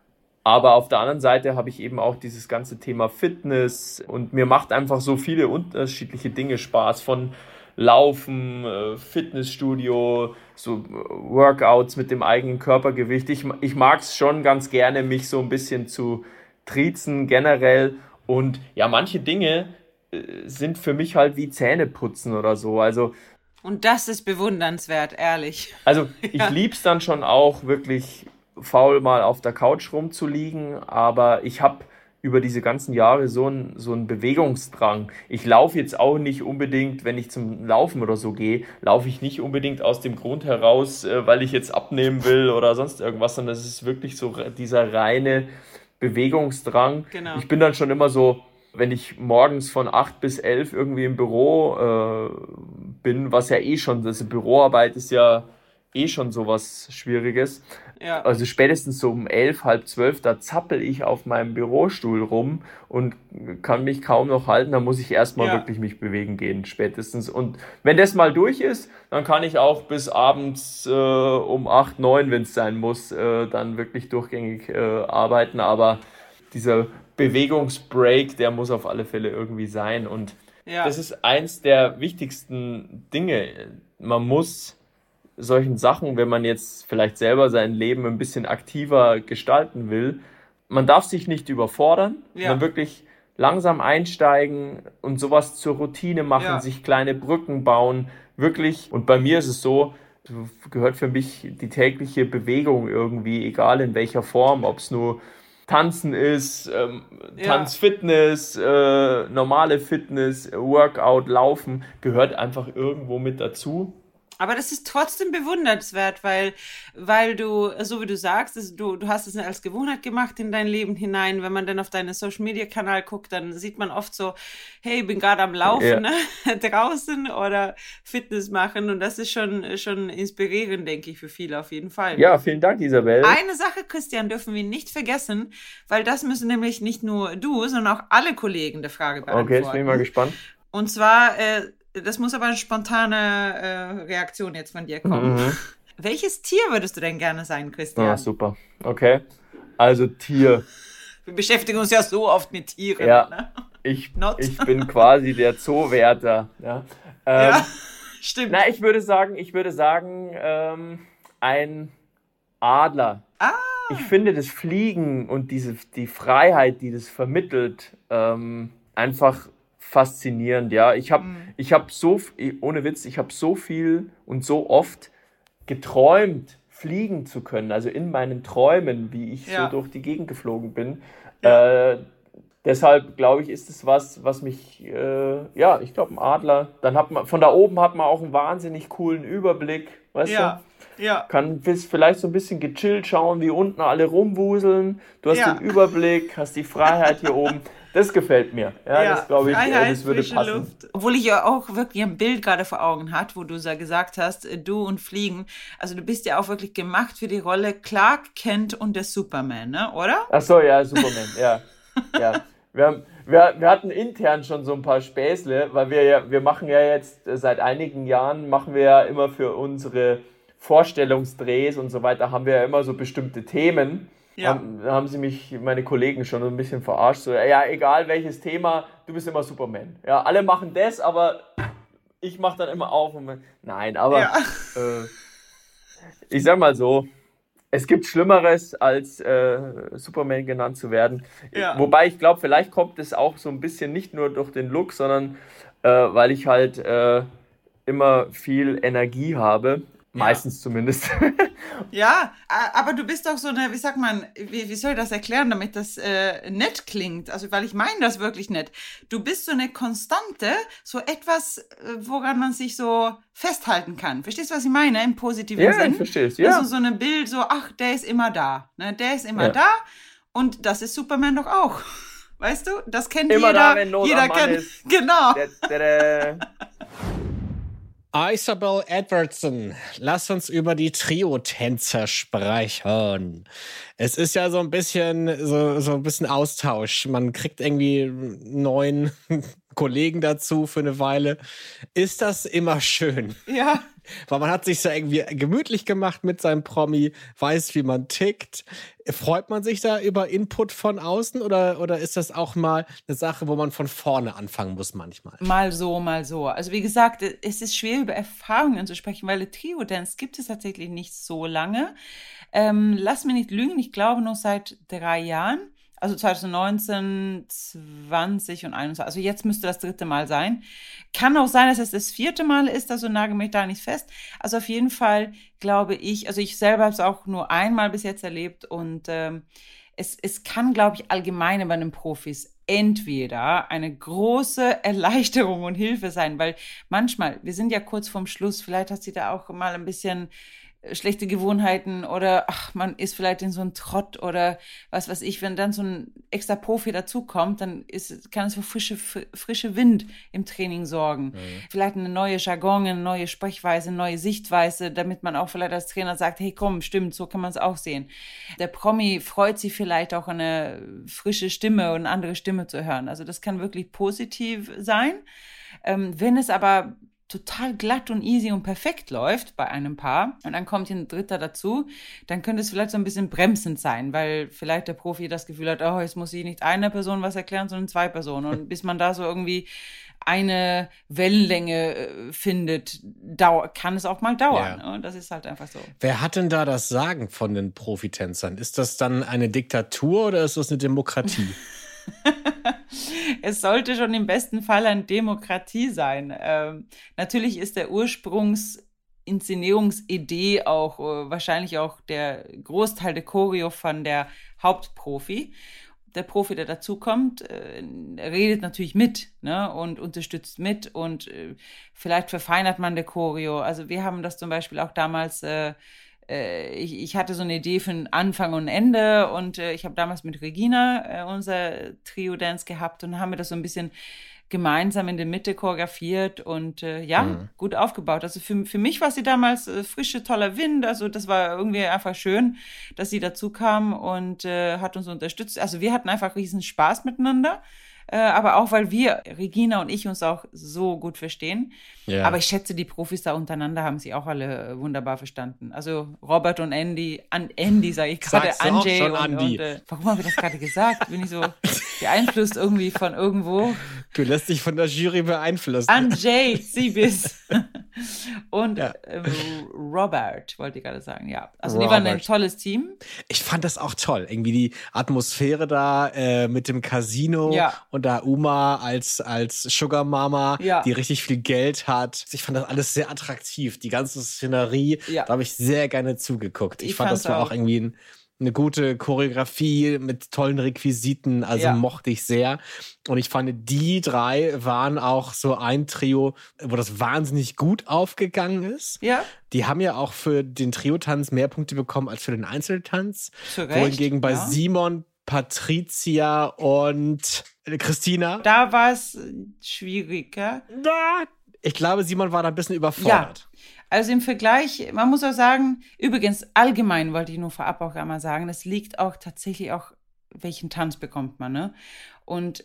Aber auf der anderen Seite habe ich eben auch dieses ganze Thema Fitness und mir macht einfach so viele unterschiedliche Dinge Spaß von Laufen, äh, Fitnessstudio, so Workouts mit dem eigenen Körpergewicht. Ich, ich mag es schon ganz gerne, mich so ein bisschen zu triezen generell. Und ja, manche Dinge äh, sind für mich halt wie Zähneputzen oder so. Also und das ist bewundernswert, ehrlich. Also ich ja. lieb's dann schon auch wirklich faul mal auf der Couch rumzuliegen, aber ich habe über diese ganzen Jahre so einen so einen Bewegungsdrang. Ich laufe jetzt auch nicht unbedingt, wenn ich zum Laufen oder so gehe, laufe ich nicht unbedingt aus dem Grund heraus, äh, weil ich jetzt abnehmen will oder sonst irgendwas, sondern es ist wirklich so dieser reine Bewegungsdrang. Genau. Ich bin dann schon immer so, wenn ich morgens von 8 bis 11 irgendwie im Büro äh, bin, was ja eh schon, also Büroarbeit ist ja eh schon sowas Schwieriges. Ja. Also spätestens so um elf, halb zwölf, da zappel ich auf meinem Bürostuhl rum und kann mich kaum noch halten. Da muss ich erstmal ja. wirklich mich bewegen gehen, spätestens. Und wenn das mal durch ist, dann kann ich auch bis abends äh, um acht, neun, wenn es sein muss, äh, dann wirklich durchgängig äh, arbeiten. Aber dieser Bewegungsbreak, der muss auf alle Fälle irgendwie sein. Und ja. das ist eins der wichtigsten Dinge. Man muss solchen Sachen, wenn man jetzt vielleicht selber sein Leben ein bisschen aktiver gestalten will, man darf sich nicht überfordern, ja. man wirklich langsam einsteigen und sowas zur Routine machen, ja. sich kleine Brücken bauen, wirklich. Und bei mir ist es so, gehört für mich die tägliche Bewegung irgendwie, egal in welcher Form, ob es nur Tanzen ist, ähm, Tanzfitness, äh, normale Fitness, Workout, Laufen, gehört einfach irgendwo mit dazu. Aber das ist trotzdem bewundernswert, weil, weil du, so wie du sagst, ist, du, du hast es als Gewohnheit gemacht in dein Leben hinein. Wenn man dann auf deinen Social Media Kanal guckt, dann sieht man oft so, hey, ich bin gerade am Laufen, ja. ne? draußen oder Fitness machen. Und das ist schon, schon inspirierend, denke ich, für viele auf jeden Fall. Ja, vielen Dank, Isabel. Eine Sache, Christian, dürfen wir nicht vergessen, weil das müssen nämlich nicht nur du, sondern auch alle Kollegen der Frage beantworten. Okay, jetzt bin ich mal gespannt. Und zwar, äh, das muss aber eine spontane äh, Reaktion jetzt von dir kommen. Mhm. Welches Tier würdest du denn gerne sein, Christian? Ja, super. Okay. Also Tier. Wir beschäftigen uns ja so oft mit Tieren. Ja. Ne? Ich, ich bin quasi der Zoowärter. Ja, ähm, ja stimmt. Na, ich würde sagen, ich würde sagen, ähm, ein Adler. Ah. Ich finde das Fliegen und diese, die Freiheit, die das vermittelt, ähm, einfach faszinierend, ja. Ich habe mhm. ich hab so, ohne Witz, ich habe so viel und so oft geträumt, fliegen zu können, also in meinen Träumen, wie ich ja. so durch die Gegend geflogen bin. Ja. Äh, deshalb glaube ich, ist es was, was mich, äh, ja, ich glaube, ein Adler. Dann hat man, von da oben hat man auch einen wahnsinnig coolen Überblick, weißt ja. du? Ja. Kann vielleicht so ein bisschen gechillt schauen, wie unten alle rumwuseln. Du hast ja. den Überblick, hast die Freiheit hier oben. Das gefällt mir. Ja, ja das glaube ich, Freiheit, das würde passen. Luft. Obwohl ich ja auch wirklich ein Bild gerade vor Augen hat, wo du gesagt hast, äh, du und Fliegen. Also du bist ja auch wirklich gemacht für die Rolle Clark Kent und der Superman, ne? oder? Ach so, ja, Superman, ja. ja. Wir, haben, wir, wir hatten intern schon so ein paar Späßle, weil wir ja, wir machen ja jetzt äh, seit einigen Jahren, machen wir ja immer für unsere Vorstellungsdrehs und so weiter, haben wir ja immer so bestimmte Themen. Ja. Haben, haben sie mich, meine Kollegen, schon ein bisschen verarscht. So, ja, egal welches Thema, du bist immer Superman. Ja, alle machen das, aber ich mache dann immer auf. Und, nein, aber ja. äh, ich sag mal so, es gibt Schlimmeres, als äh, Superman genannt zu werden. Ja. Wobei ich glaube, vielleicht kommt es auch so ein bisschen nicht nur durch den Look, sondern äh, weil ich halt äh, immer viel Energie habe Meistens zumindest. ja, aber du bist doch so eine, wie sagt man, wie, wie soll ich das erklären, damit das äh, nett klingt? Also, weil ich meine das wirklich nett. Du bist so eine Konstante, so etwas, äh, woran man sich so festhalten kann. Verstehst du, was ich meine? Im positiven ja, Sinn. Ja, ich verstehe es, ja. Also so ein Bild, so, ach, der ist immer da. Ne? Der ist immer ja. da. Und das ist Superman doch auch. Weißt du? Das kennt immer jeder. Da, wenn Not jeder kennt. Ist. Genau. Da, da, da. Isabel Edwardson, lass uns über die Trio-Tänzer sprechen. Es ist ja so ein bisschen, so, so ein bisschen Austausch. Man kriegt irgendwie neuen Kollegen dazu für eine Weile. Ist das immer schön? Ja. Weil man hat sich so irgendwie gemütlich gemacht mit seinem Promi, weiß, wie man tickt. Freut man sich da über Input von außen oder, oder ist das auch mal eine Sache, wo man von vorne anfangen muss manchmal? Mal so, mal so. Also wie gesagt, es ist schwer über Erfahrungen zu sprechen, weil Trio Dance gibt es tatsächlich nicht so lange. Ähm, lass mich nicht lügen, ich glaube nur seit drei Jahren also 2019, 20 und 21. Also jetzt müsste das dritte Mal sein. Kann auch sein, dass es das vierte Mal ist, also nagel mich da nicht fest. Also auf jeden Fall glaube ich, also ich selber habe es auch nur einmal bis jetzt erlebt und ähm, es, es kann, glaube ich, allgemein bei den Profis entweder eine große Erleichterung und Hilfe sein, weil manchmal, wir sind ja kurz vorm Schluss, vielleicht hat sie da auch mal ein bisschen schlechte Gewohnheiten oder ach, man ist vielleicht in so einem Trott oder was weiß ich, wenn dann so ein extra Profi dazukommt, dann ist, kann es für frische, frische Wind im Training sorgen. Mhm. Vielleicht eine neue Jargon, eine neue Sprechweise, eine neue Sichtweise, damit man auch vielleicht als Trainer sagt, hey komm, stimmt, so kann man es auch sehen. Der Promi freut sich vielleicht auch eine frische Stimme und eine andere Stimme zu hören. Also das kann wirklich positiv sein. Ähm, wenn es aber total glatt und easy und perfekt läuft bei einem Paar und dann kommt hier ein Dritter dazu, dann könnte es vielleicht so ein bisschen bremsend sein, weil vielleicht der Profi das Gefühl hat, oh, jetzt muss ich nicht einer Person was erklären, sondern zwei Personen. Und bis man da so irgendwie eine Wellenlänge äh, findet, kann es auch mal dauern. Ja. Ne? Das ist halt einfach so. Wer hat denn da das Sagen von den Profitänzern? Ist das dann eine Diktatur oder ist das eine Demokratie? es sollte schon im besten Fall eine Demokratie sein. Ähm, natürlich ist der Ursprungsinszenierungsidee auch äh, wahrscheinlich auch der Großteil der Choreo von der Hauptprofi. Der Profi, der dazukommt, äh, redet natürlich mit ne, und unterstützt mit und äh, vielleicht verfeinert man der Choreo. Also wir haben das zum Beispiel auch damals äh, ich, ich hatte so eine Idee für einen Anfang und Ende und äh, ich habe damals mit Regina äh, unser Trio-Dance gehabt und haben wir das so ein bisschen gemeinsam in der Mitte choreografiert und äh, ja, mhm. gut aufgebaut. Also für, für mich war sie damals äh, frische, toller Wind. Also das war irgendwie einfach schön, dass sie dazu kam und äh, hat uns unterstützt. Also wir hatten einfach riesen Spaß miteinander äh, aber auch weil wir, Regina und ich, uns auch so gut verstehen. Ja. Aber ich schätze, die Profis da untereinander haben sie auch alle wunderbar verstanden. Also Robert und Andy, an Andy sage ich gerade, Anjay und, und äh, warum habe ich das gerade gesagt? Bin ich so beeinflusst irgendwie von irgendwo? Du lässt dich von der Jury beeinflussen. Anjay Siebis und ja. äh, Robert, wollte ich gerade sagen, ja. Also Robert. die waren ein tolles Team. Ich fand das auch toll. Irgendwie die Atmosphäre da äh, mit dem Casino ja und da Uma als, als Sugar Mama, ja. die richtig viel Geld hat. Ich fand das alles sehr attraktiv. Die ganze Szenerie, ja. da habe ich sehr gerne zugeguckt. Ich, ich fand, das war auch, auch irgendwie ein, eine gute Choreografie mit tollen Requisiten, also ja. mochte ich sehr. Und ich fand, die drei waren auch so ein Trio, wo das wahnsinnig gut aufgegangen ist. Ja. Die haben ja auch für den Trio-Tanz mehr Punkte bekommen als für den Einzeltanz. Wohingegen bei ja. Simon Patricia und Christina. Da war es schwieriger. Da, ich glaube, Simon war da ein bisschen überfordert. Ja. Also im Vergleich, man muss auch sagen, übrigens allgemein wollte ich nur vorab auch einmal sagen, es liegt auch tatsächlich auch, welchen Tanz bekommt man, ne? Und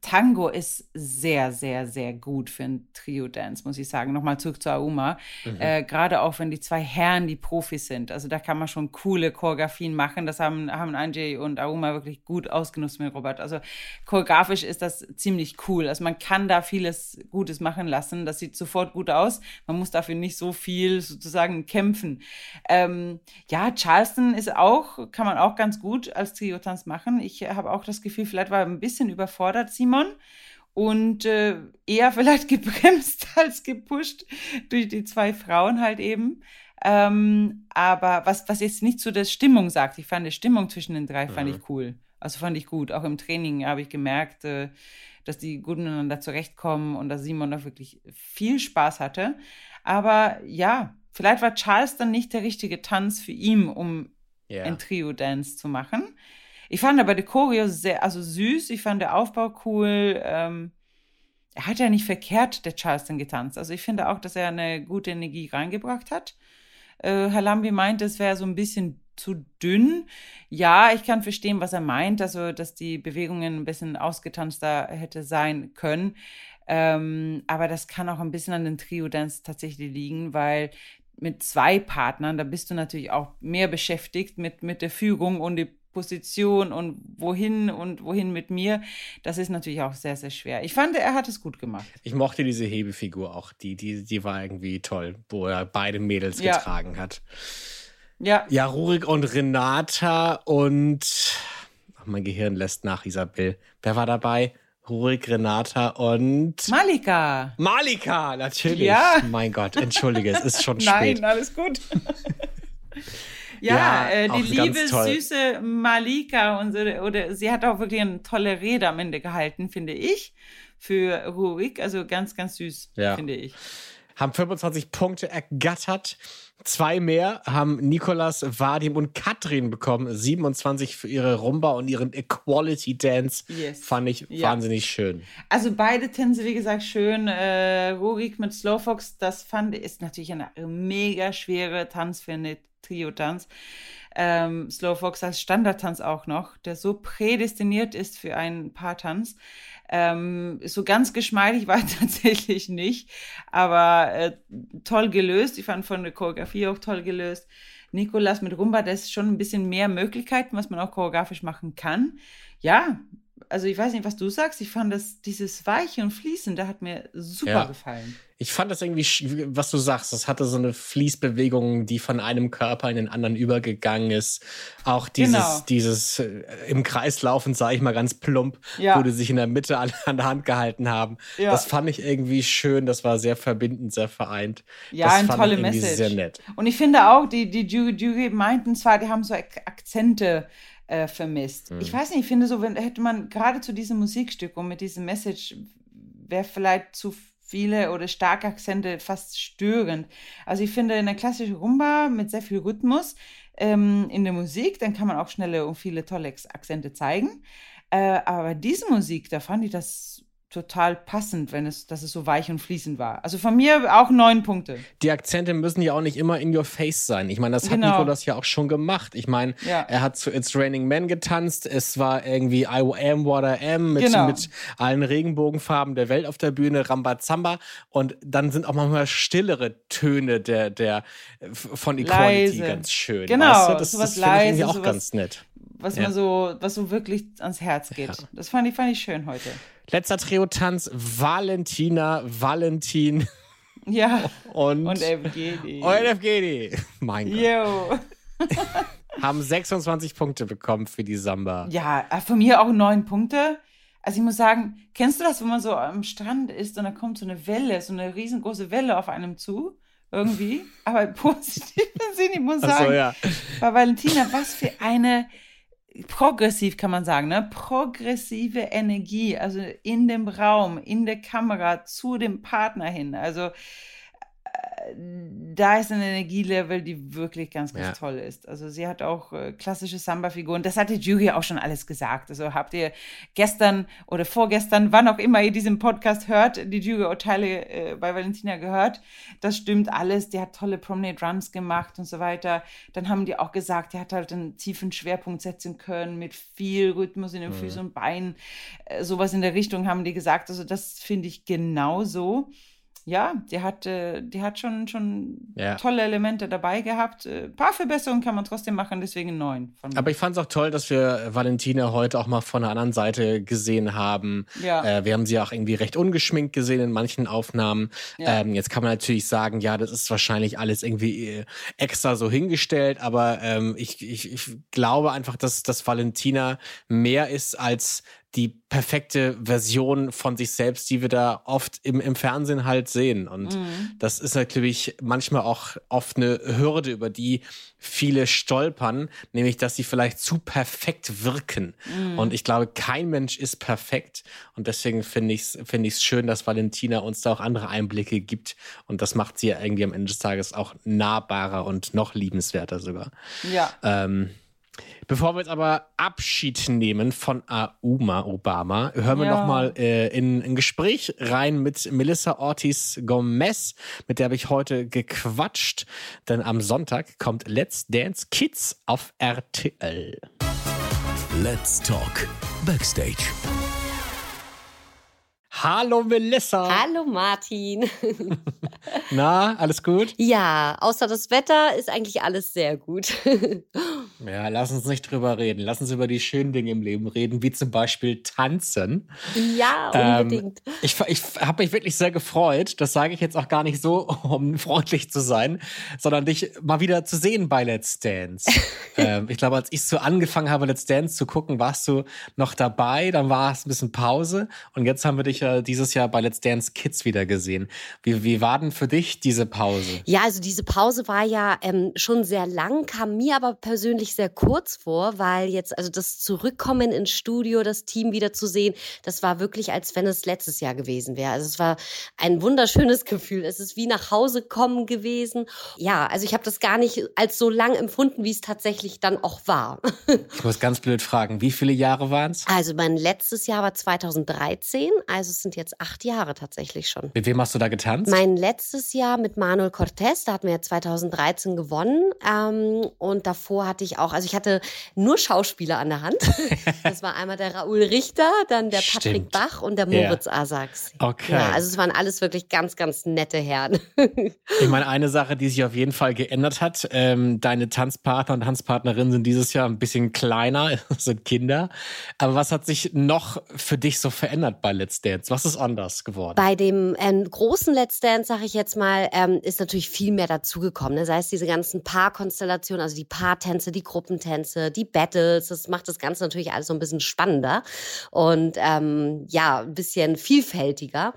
Tango ist sehr, sehr, sehr gut für ein Trio-Dance, muss ich sagen. Nochmal zurück zu Auma. Mhm. Äh, Gerade auch, wenn die zwei Herren die Profis sind. Also da kann man schon coole Choreografien machen. Das haben, haben Anjay und Auma wirklich gut ausgenutzt mit Robert. Also choreografisch ist das ziemlich cool. Also man kann da vieles Gutes machen lassen. Das sieht sofort gut aus. Man muss dafür nicht so viel sozusagen kämpfen. Ähm, ja, Charleston ist auch, kann man auch ganz gut als Trio-Tanz machen. Ich habe auch das Gefühl, vielleicht war er ein bisschen überfordert. Sie Simon und äh, eher vielleicht gebremst als gepusht durch die zwei Frauen halt eben. Ähm, aber was, was jetzt nicht zu der Stimmung sagt, ich fand die Stimmung zwischen den drei, fand mhm. ich cool. Also fand ich gut. Auch im Training habe ich gemerkt, äh, dass die gut miteinander zurechtkommen und dass Simon da wirklich viel Spaß hatte. Aber ja, vielleicht war Charles dann nicht der richtige Tanz für ihn, um yeah. ein Trio-Dance zu machen. Ich fand aber die Choreo sehr, also süß. Ich fand der Aufbau cool. Ähm, er hat ja nicht verkehrt, der Charleston getanzt. Also ich finde auch, dass er eine gute Energie reingebracht hat. Äh, Herr Lambi meint, es wäre so ein bisschen zu dünn. Ja, ich kann verstehen, was er meint, also dass die Bewegungen ein bisschen ausgetanzter hätte sein können. Ähm, aber das kann auch ein bisschen an den Trio-Dance tatsächlich liegen, weil mit zwei Partnern, da bist du natürlich auch mehr beschäftigt mit, mit der Führung und die Position und wohin und wohin mit mir. Das ist natürlich auch sehr, sehr schwer. Ich fand, er hat es gut gemacht. Ich mochte diese Hebefigur auch. Die, die, die war irgendwie toll, wo er beide Mädels ja. getragen hat. Ja. Ja, Rurik und Renata und ach, mein Gehirn lässt nach, Isabel. Wer war dabei? Rurik, Renata und Malika. Malika, natürlich. Ja. Mein Gott, entschuldige, es ist schon spät. Nein, alles gut. ja, ja äh, die liebe, süße Malika und so, oder sie hat auch wirklich eine tolle Rede am Ende gehalten, finde ich, für Rurik. Also ganz, ganz süß, ja. finde ich. Haben 25 Punkte ergattert. Zwei mehr haben Nikolas, Vadim und Katrin bekommen. 27 für ihre Rumba und ihren Equality Dance. Yes. Fand ich ja. wahnsinnig schön. Also beide Tänze, wie gesagt, schön. Äh, Rurik mit Slowfox, das fand ich, ist natürlich eine mega schwere Tanz für eine Trio-Tanz. Ähm, Slowfox als Standardtanz auch noch, der so prädestiniert ist für einen Paartanz. Ähm, so ganz geschmeidig war tatsächlich nicht, aber äh, toll gelöst. Ich fand von der Choreografie auch toll gelöst. Nikolas mit Rumba, da ist schon ein bisschen mehr Möglichkeiten, was man auch choreografisch machen kann. Ja, also ich weiß nicht, was du sagst. Ich fand das, dieses Weiche und Fließen, da hat mir super ja. gefallen. Ich fand das irgendwie, was du sagst, das hatte so eine Fließbewegung, die von einem Körper in den anderen übergegangen ist. Auch dieses, genau. dieses äh, im Kreis laufen, sage ich mal ganz plump, ja. wo die sich in der Mitte alle an der Hand gehalten haben. Ja. Das fand ich irgendwie schön, das war sehr verbindend, sehr vereint. Ja, das eine tolle Message. Sehr nett. Und ich finde auch, die, die Jury meinten zwar, die haben so Akzente äh, vermisst. Mhm. Ich weiß nicht, ich finde so, wenn hätte man gerade zu diesem Musikstück und mit diesem Message wäre vielleicht zu viele oder starke Akzente fast störend. Also ich finde eine klassische Rumba mit sehr viel Rhythmus ähm, in der Musik, dann kann man auch schnelle und viele tolle Akzente zeigen. Äh, aber diese Musik, da fand ich das total passend, wenn es, dass es so weich und fließend war. Also von mir auch neun Punkte. Die Akzente müssen ja auch nicht immer in your face sein. Ich meine, das genau. hat Nikolas ja auch schon gemacht. Ich meine, ja. er hat zu It's Raining Men getanzt. Es war irgendwie I am what I am mit, genau. mit allen Regenbogenfarben der Welt auf der Bühne, Rambazamba. Und dann sind auch manchmal stillere Töne der, der, von Equality Leise. ganz schön. Genau, weißt du? das, das finde ich irgendwie auch ganz nett. Was ja. man so, was so wirklich ans Herz geht. Ja. Das fand ich, fand ich schön heute. Letzter Trio-Tanz, Valentina, Valentin. Ja. Und, und Evgeni. Und Evgeni. Mein Gott. Yo. Haben 26 Punkte bekommen für die Samba. Ja, äh, von mir auch neun Punkte. Also ich muss sagen, kennst du das, wenn man so am Strand ist und da kommt so eine Welle, so eine riesengroße Welle auf einem zu? Irgendwie. Aber positiv Sinn, ich muss sagen. So, ja. Bei Valentina, was für eine progressiv kann man sagen, ne? Progressive Energie, also in dem Raum, in der Kamera, zu dem Partner hin. Also da ist ein Energielevel, die wirklich ganz, ganz ja. toll ist. Also sie hat auch äh, klassische Samba-Figuren. Das hat die Jury auch schon alles gesagt. Also habt ihr gestern oder vorgestern, wann auch immer ihr diesen Podcast hört, die Jury-Urteile äh, bei Valentina gehört. Das stimmt alles. Die hat tolle Promenade Runs gemacht und so weiter. Dann haben die auch gesagt, die hat halt einen tiefen Schwerpunkt setzen können mit viel Rhythmus in den mhm. Füßen und Beinen. Äh, sowas in der Richtung haben die gesagt. Also das finde ich genauso ja, die hat, äh, die hat schon, schon ja. tolle Elemente dabei gehabt. Ein äh, paar Verbesserungen kann man trotzdem machen, deswegen neun. Aber ich fand es auch toll, dass wir Valentina heute auch mal von der anderen Seite gesehen haben. Ja. Äh, wir haben sie auch irgendwie recht ungeschminkt gesehen in manchen Aufnahmen. Ja. Ähm, jetzt kann man natürlich sagen, ja, das ist wahrscheinlich alles irgendwie äh, extra so hingestellt, aber ähm, ich, ich, ich glaube einfach, dass, dass Valentina mehr ist als die perfekte Version von sich selbst, die wir da oft im, im Fernsehen halt sehen. Und mhm. das ist natürlich manchmal auch oft eine Hürde, über die viele stolpern, nämlich dass sie vielleicht zu perfekt wirken. Mhm. Und ich glaube, kein Mensch ist perfekt. Und deswegen finde ich es find ich's schön, dass Valentina uns da auch andere Einblicke gibt. Und das macht sie ja irgendwie am Ende des Tages auch nahbarer und noch liebenswerter sogar. Ja. Ähm, Bevor wir jetzt aber Abschied nehmen von Auma Obama, hören wir Ja. noch mal äh, in ein Gespräch rein mit Melissa Ortiz Gomez, mit der habe ich heute gequatscht, denn am Sonntag kommt Let's Dance Kids auf RTL. Let's Talk Backstage. Hallo Melissa. Hallo Martin. Na, alles gut? Ja, außer das Wetter ist eigentlich alles sehr gut. Ja, lass uns nicht drüber reden. Lass uns über die schönen Dinge im Leben reden, wie zum Beispiel tanzen. ja, Ähm, unbedingt. Ich, ich habe mich wirklich sehr gefreut. Das sage ich jetzt auch gar nicht so, um freundlich zu sein, sondern dich mal wieder zu sehen bei Let's Dance. ähm, ich glaube, als ich so angefangen habe, Let's Dance zu gucken, warst du noch dabei. Dann war es ein bisschen Pause. Und jetzt haben wir dich ja dieses Jahr bei Let's Dance Kids wieder gesehen. Wie, wie war denn für dich diese Pause? Ja, also diese Pause war ja ähm, schon sehr lang, kam mir aber persönlich sehr kurz vor, weil jetzt, also das Zurückkommen ins Studio, das Team wieder zu sehen, das war wirklich, als wenn es letztes Jahr gewesen wäre. Also es war ein wunderschönes Gefühl. Es ist wie nach Hause kommen gewesen. Ja, also ich habe das gar nicht als so lang empfunden, wie es tatsächlich dann auch war. Ich muss ganz blöd fragen, wie viele Jahre waren es? Also mein letztes Jahr war 2013, also es sind jetzt acht Jahre tatsächlich schon. Mit wem hast du da getanzt? Mein letztes Jahr mit Manuel Cortez, da hatten wir ja 2013 gewonnen. Ähm, und davor hatte ich auch, also ich hatte nur Schauspieler an der Hand. Das war einmal der Raoul Richter, dann der Patrick Stimmt. Bach und der. Moritz Asax. Okay. Ja, also es waren alles wirklich ganz, ganz nette Herren. Ich meine, eine Sache, die sich auf jeden Fall geändert hat, ähm, deine Tanzpartner und Tanzpartnerinnen sind dieses Jahr ein bisschen kleiner, sind Kinder. Aber was hat sich noch für dich so verändert bei Let's Dance? Was ist anders geworden? Bei dem ähm, großen Let's Dance, sage ich jetzt mal, ähm, ist natürlich viel mehr dazugekommen. Ne? Sei es diese ganzen Paarkonstellationen, also die Paartänze, die Gruppentänze, die Battles. Das macht das Ganze natürlich alles so ein bisschen spannender und ähm, ja, ein bisschen vielfältiger.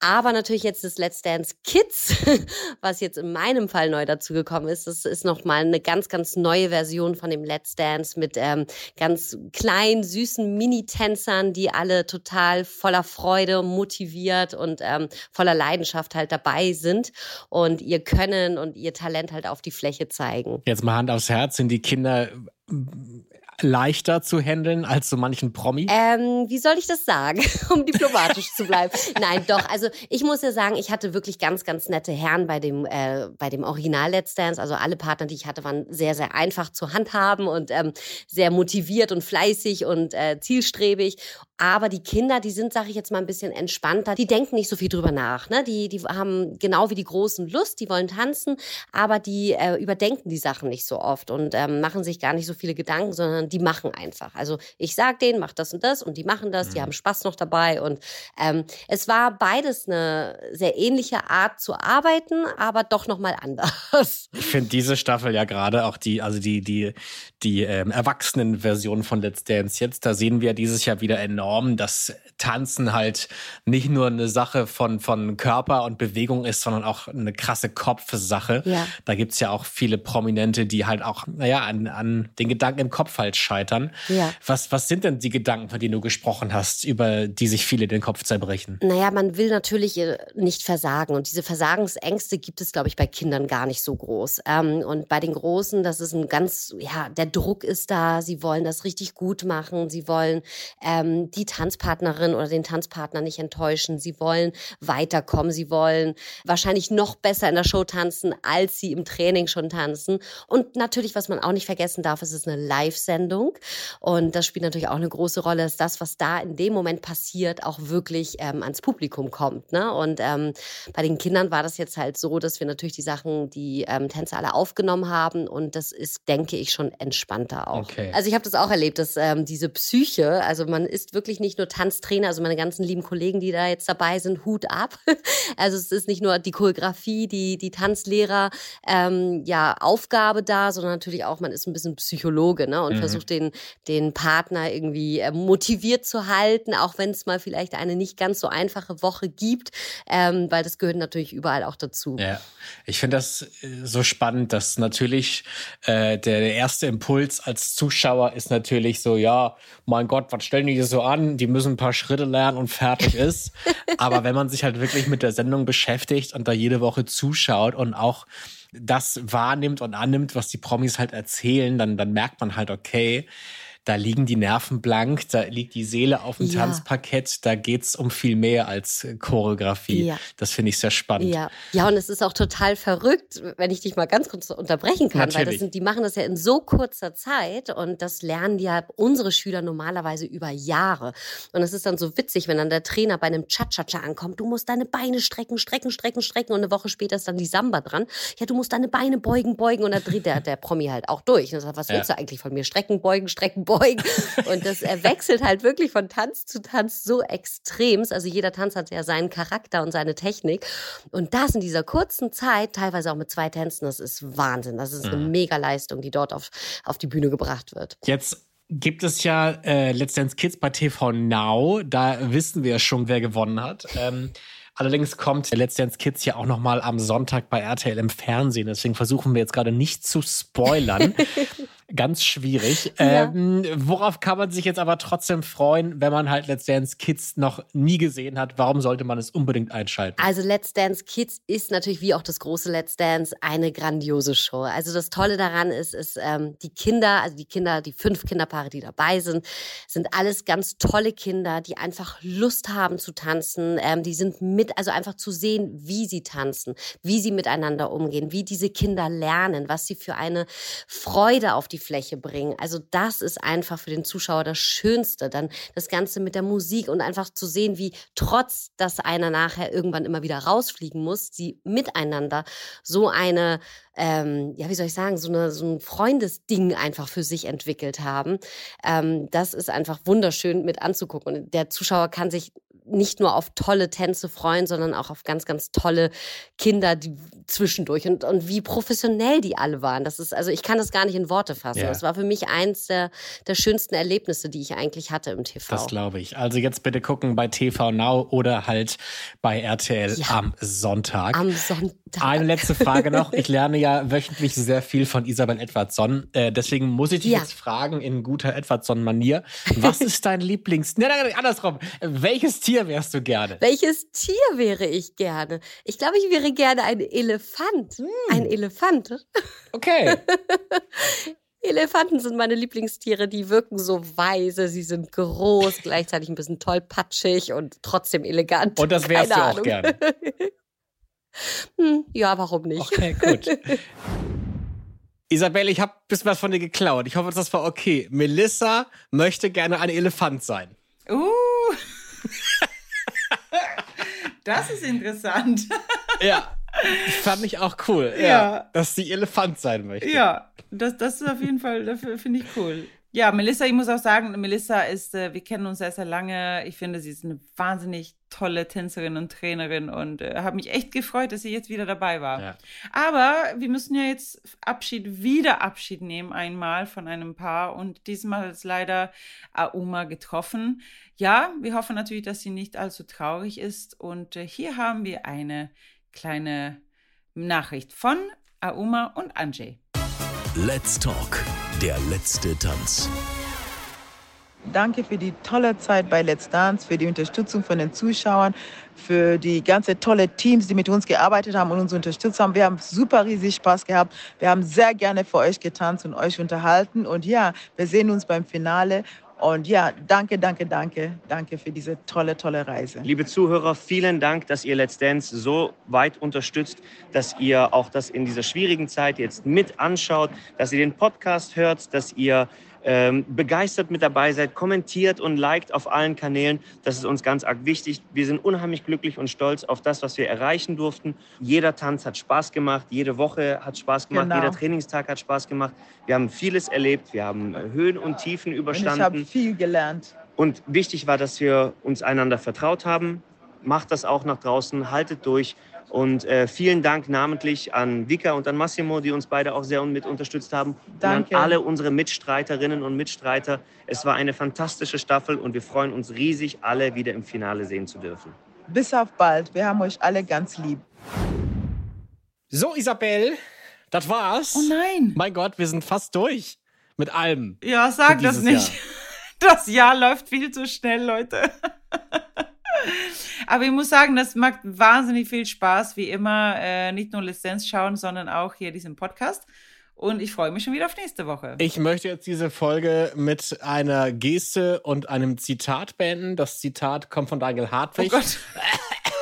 Aber natürlich jetzt das Let's Dance Kids, was jetzt in meinem Fall neu dazugekommen ist, das ist nochmal eine ganz, ganz neue Version von dem Let's Dance mit ähm, ganz kleinen, süßen Mini-Tänzern, die alle total voller Freude, motiviert und ähm, voller Leidenschaft halt dabei sind und ihr Können und ihr Talent halt auf die Fläche zeigen. Jetzt mal Hand aufs Herz, sind die Kinder äh, leichter zu handeln als so manchen Promi? Ähm, wie soll ich das sagen, um diplomatisch zu bleiben? Nein, doch. Also ich muss ja sagen, ich hatte wirklich ganz, ganz nette Herren bei dem äh, bei dem Original Let's Dance. Also alle Partner, die ich hatte, waren sehr, sehr einfach zu handhaben und ähm, sehr motiviert und fleißig und äh, zielstrebig. Aber die Kinder, die sind, sage ich jetzt mal, ein bisschen entspannter. Die denken nicht so viel drüber nach. Ne? Die, die haben genau wie die Großen Lust, die wollen tanzen, aber die äh, überdenken die Sachen nicht so oft und ähm, machen sich gar nicht so viele Gedanken, sondern die machen einfach. Also ich sag denen, mach das und das und die machen das, die haben Spaß noch dabei. Und ähm, es war beides eine sehr ähnliche Art zu arbeiten, aber doch nochmal anders. Ich finde diese Staffel ja gerade auch die, also die, die, die ähm, Erwachsenenversion von Let's Dance jetzt, da sehen wir dieses Jahr wieder enorm, dass Tanzen halt nicht nur eine Sache von, von Körper und Bewegung ist, sondern auch eine krasse Kopfsache. Ja. Da gibt's ja auch viele Prominente, die halt auch, naja, an, an den Gedanken im Kopf halt scheitern. Ja. Was, was sind denn die Gedanken, von denen du gesprochen hast, über die sich viele den Kopf zerbrechen? Naja, man will natürlich äh, nicht versagen. Und diese Versagensängste gibt es, glaube ich, bei Kindern gar nicht so groß. Ähm, und bei den Großen, das ist ein ganz, ja, der Druck ist da. Sie wollen das richtig gut machen. Sie wollen ähm, die Tanzpartnerin oder den Tanzpartner nicht enttäuschen. Sie wollen weiterkommen. Sie wollen wahrscheinlich noch besser in der Show tanzen, als sie im Training schon tanzen. Und natürlich, was man auch nicht vergessen darf, es ist eine Live-Sendung. Und das spielt natürlich auch eine große Rolle, dass das, was da in dem Moment passiert, auch wirklich ähm, ans Publikum kommt. Ne? Und ähm, bei den Kindern war das jetzt halt so, dass wir natürlich die Sachen, die ähm, Tänzer alle aufgenommen haben. Und das ist, denke ich, schon entspannter auch. Okay. Also ich habe das auch erlebt, dass ähm, diese Psyche, also man ist wirklich nicht nur Tanztrainer, also meine ganzen lieben Kollegen, die da jetzt dabei sind, Hut ab. Also es ist nicht nur die Choreografie, die, die Tanzlehrer, ähm, ja, Aufgabe da, sondern natürlich auch, man ist ein bisschen Psychologe ne? und Mhm. versucht den, den Partner irgendwie äh, motiviert zu halten, auch wenn es mal vielleicht eine nicht ganz so einfache Woche gibt, ähm, weil das gehört natürlich überall auch dazu. Ja, ich finde das äh, so spannend, dass natürlich äh, der, der erste Impuls als Zuschauer ist natürlich so, ja, mein Gott, was stellen die so an? Die müssen ein paar Schritte lernen und fertig ist. Aber wenn man sich halt wirklich mit der Sendung beschäftigt und da jede Woche zuschaut und auch das wahrnimmt und annimmt, was die Promis halt erzählen, dann, dann merkt man halt, okay, da liegen die Nerven blank, da liegt die Seele auf dem ja. Tanzparkett, da geht's um viel mehr als Choreografie. Ja. Das finde ich sehr spannend. Ja. ja, und es ist auch total verrückt, wenn ich dich mal ganz kurz unterbrechen kann, Natürlich. weil das sind, die machen das ja in so kurzer Zeit und das lernen ja unsere Schüler normalerweise über Jahre. Und es ist dann so witzig, wenn dann der Trainer bei einem Cha-Cha-Cha ankommt, du musst deine Beine strecken, strecken, strecken, strecken und eine Woche später ist dann die Samba dran. Ja, du musst deine Beine beugen, beugen und dann dreht der, der Promi halt auch durch. Und sagt, was willst du eigentlich von mir? Strecken, beugen, strecken, beugen beugen. Und das er wechselt halt wirklich von Tanz zu Tanz so extrem. Also jeder Tanz hat ja seinen Charakter und seine Technik. Und das in dieser kurzen Zeit, teilweise auch mit zwei Tänzen, das ist Wahnsinn. Das ist eine mhm. Mega-Leistung, die dort auf, auf die Bühne gebracht wird. Jetzt gibt es ja äh, Let's Dance Kids bei TV Now. Da wissen wir schon, wer gewonnen hat. Ähm, Allerdings kommt Let's Dance Kids ja auch noch mal am Sonntag bei RTL im Fernsehen. Deswegen versuchen wir jetzt gerade nicht zu spoilern. Ganz schwierig. Ja. Ähm, worauf kann man sich jetzt aber trotzdem freuen, wenn man halt Let's Dance Kids noch nie gesehen hat? Warum sollte man es unbedingt einschalten? Also Let's Dance Kids ist natürlich wie auch das große Let's Dance eine grandiose Show. Also das Tolle daran ist, ist ähm, die Kinder, also die Kinder, die fünf Kinderpaare, die dabei sind, sind alles ganz tolle Kinder, die einfach Lust haben zu tanzen. Ähm, die sind mit, also einfach zu sehen, wie sie tanzen, wie sie miteinander umgehen, wie diese Kinder lernen, was sie für eine Freude auf die Fläche bringen. Also das ist einfach für den Zuschauer das Schönste. Dann das Ganze mit der Musik und einfach zu sehen, wie trotz, dass einer nachher irgendwann immer wieder rausfliegen muss, sie miteinander so eine ähm, ja, wie soll ich sagen, so, eine, so ein Freundesding einfach für sich entwickelt haben. Ähm, das ist einfach wunderschön mit anzugucken. Und der Zuschauer kann sich nicht nur auf tolle Tänze freuen, sondern auch auf ganz, ganz tolle Kinder die zwischendurch und, und wie professionell die alle waren. Das ist, also ich kann das gar nicht in Worte fassen. Ja. Das war für mich eins der, der schönsten Erlebnisse, die ich eigentlich hatte im TV. Das glaube ich. Also jetzt bitte gucken bei TV Now oder halt bei RTL ja. am Sonntag. Am Sonntag. Eine letzte Frage noch. Ich lerne ja wöchentlich sehr viel von Isabel Edwardson. Äh, deswegen muss ich dich ja. jetzt fragen in guter Edwardson-Manier. Was ist dein Lieblings... Nein, nein, nein, andersrum. Welches Tier wärst du gerne? Welches Tier wäre ich gerne? Ich glaube, ich wäre gerne ein Elefant. Hm. Ein Elefant. Okay. Elefanten sind meine Lieblingstiere, die wirken so weise, sie sind groß, gleichzeitig ein bisschen tollpatschig und trotzdem elegant. Und das wärst Keine du auch Ahnung. gerne. Hm, ja, warum nicht? Okay, gut. Isabelle, ich habe ein bisschen was von dir geklaut. Ich hoffe, das war okay. Melissa möchte gerne ein Elefant sein. Uh. das ist interessant. Ja. Fand ich auch cool. Ja. ja. Dass sie Elefant sein möchte. Ja, das, das ist auf jeden Fall, dafür finde ich cool. Ja, Melissa, ich muss auch sagen, Melissa ist, äh, wir kennen uns sehr, sehr lange. Ich finde, sie ist eine wahnsinnig tolle Tänzerin und Trainerin und äh, habe mich echt gefreut, dass sie jetzt wieder dabei war. Ja. Aber wir müssen ja jetzt Abschied, wieder Abschied nehmen einmal von einem Paar und diesmal ist leider Auma getroffen. Ja, wir hoffen natürlich, dass sie nicht allzu traurig ist und äh, hier haben wir eine kleine Nachricht von Auma und Anjay. Let's Talk, der letzte Tanz. Danke für die tolle Zeit bei Let's Dance, für die Unterstützung von den Zuschauern, für die ganze tolle Teams, die mit uns gearbeitet haben und uns unterstützt haben. Wir haben super riesig Spaß gehabt. Wir haben sehr gerne für euch getanzt und euch unterhalten. Und ja, wir sehen uns beim Finale. Und ja, danke, danke, danke, danke für diese tolle, tolle Reise. Liebe Zuhörer, vielen Dank, dass ihr Let's Dance so weit unterstützt, dass ihr auch das in dieser schwierigen Zeit jetzt mit anschaut, dass ihr den Podcast hört, dass ihr ähm, begeistert mit dabei seid, kommentiert und liked auf allen Kanälen. Das ist uns ganz arg wichtig. Wir sind unheimlich glücklich und stolz auf das, was wir erreichen durften. Jeder Tanz hat Spaß gemacht, jede Woche hat Spaß gemacht, genau. jeder Trainingstag hat Spaß gemacht. Wir haben vieles erlebt, wir haben Höhen und Tiefen überstanden. Und ich habe viel gelernt. Und wichtig war, dass wir uns einander vertraut haben. Macht das auch nach draußen, haltet durch und äh, vielen Dank namentlich an Vika und an Massimo, die uns beide auch sehr mit unterstützt haben. Danke. Und an alle unsere Mitstreiterinnen und Mitstreiter. Es war eine fantastische Staffel und wir freuen uns riesig, alle wieder im Finale sehen zu dürfen. Bis auf bald. Wir haben euch alle ganz lieb. So, Isabel, das war's. Oh nein. Mein Gott, wir sind fast durch mit allem. Ja, sag das nicht. Jahr. Das Jahr läuft viel zu schnell, Leute. Aber ich muss sagen, das macht wahnsinnig viel Spaß, wie immer, äh, nicht nur Lizenz schauen, sondern auch hier diesen Podcast. Und ich freue mich schon wieder auf nächste Woche. Ich möchte jetzt diese Folge mit einer Geste und einem Zitat beenden. Das Zitat kommt von Daniel Hartwig. Oh Gott.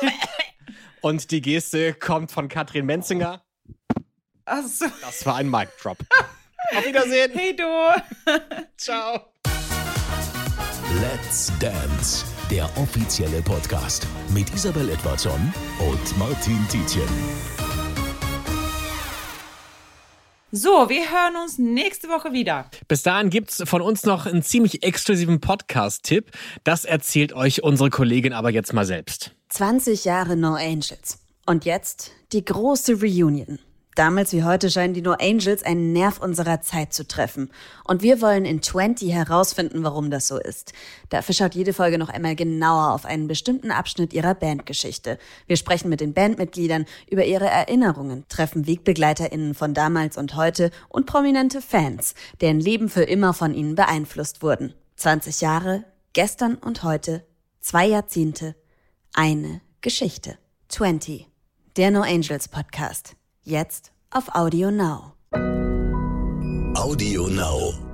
Und die Geste kommt von Katrin Menzinger. Ach so. Das war ein Mic Drop. Auf Wiedersehen. Hey du. Ciao. Let's Dance, der offizielle Podcast mit Isabel Edwardson und Martin Tietjen. So, wir hören uns nächste Woche wieder. Bis dahin gibt's von uns noch einen ziemlich exklusiven Podcast-Tipp. Das erzählt euch unsere Kollegin aber jetzt mal selbst. 20 Jahre No Angels. Und jetzt die große Reunion. Damals wie heute scheinen die No Angels einen Nerv unserer Zeit zu treffen. Und wir wollen in 20 herausfinden, warum das so ist. Dafür schaut jede Folge noch einmal genauer auf einen bestimmten Abschnitt ihrer Bandgeschichte. Wir sprechen mit den Bandmitgliedern über ihre Erinnerungen, treffen WegbegleiterInnen von damals und heute und prominente Fans, deren Leben für immer von ihnen beeinflusst wurden. 20 Jahre, gestern und heute, zwei Jahrzehnte, eine Geschichte. 20. Der No Angels Podcast. Jetzt auf Audio Now. Audio Now.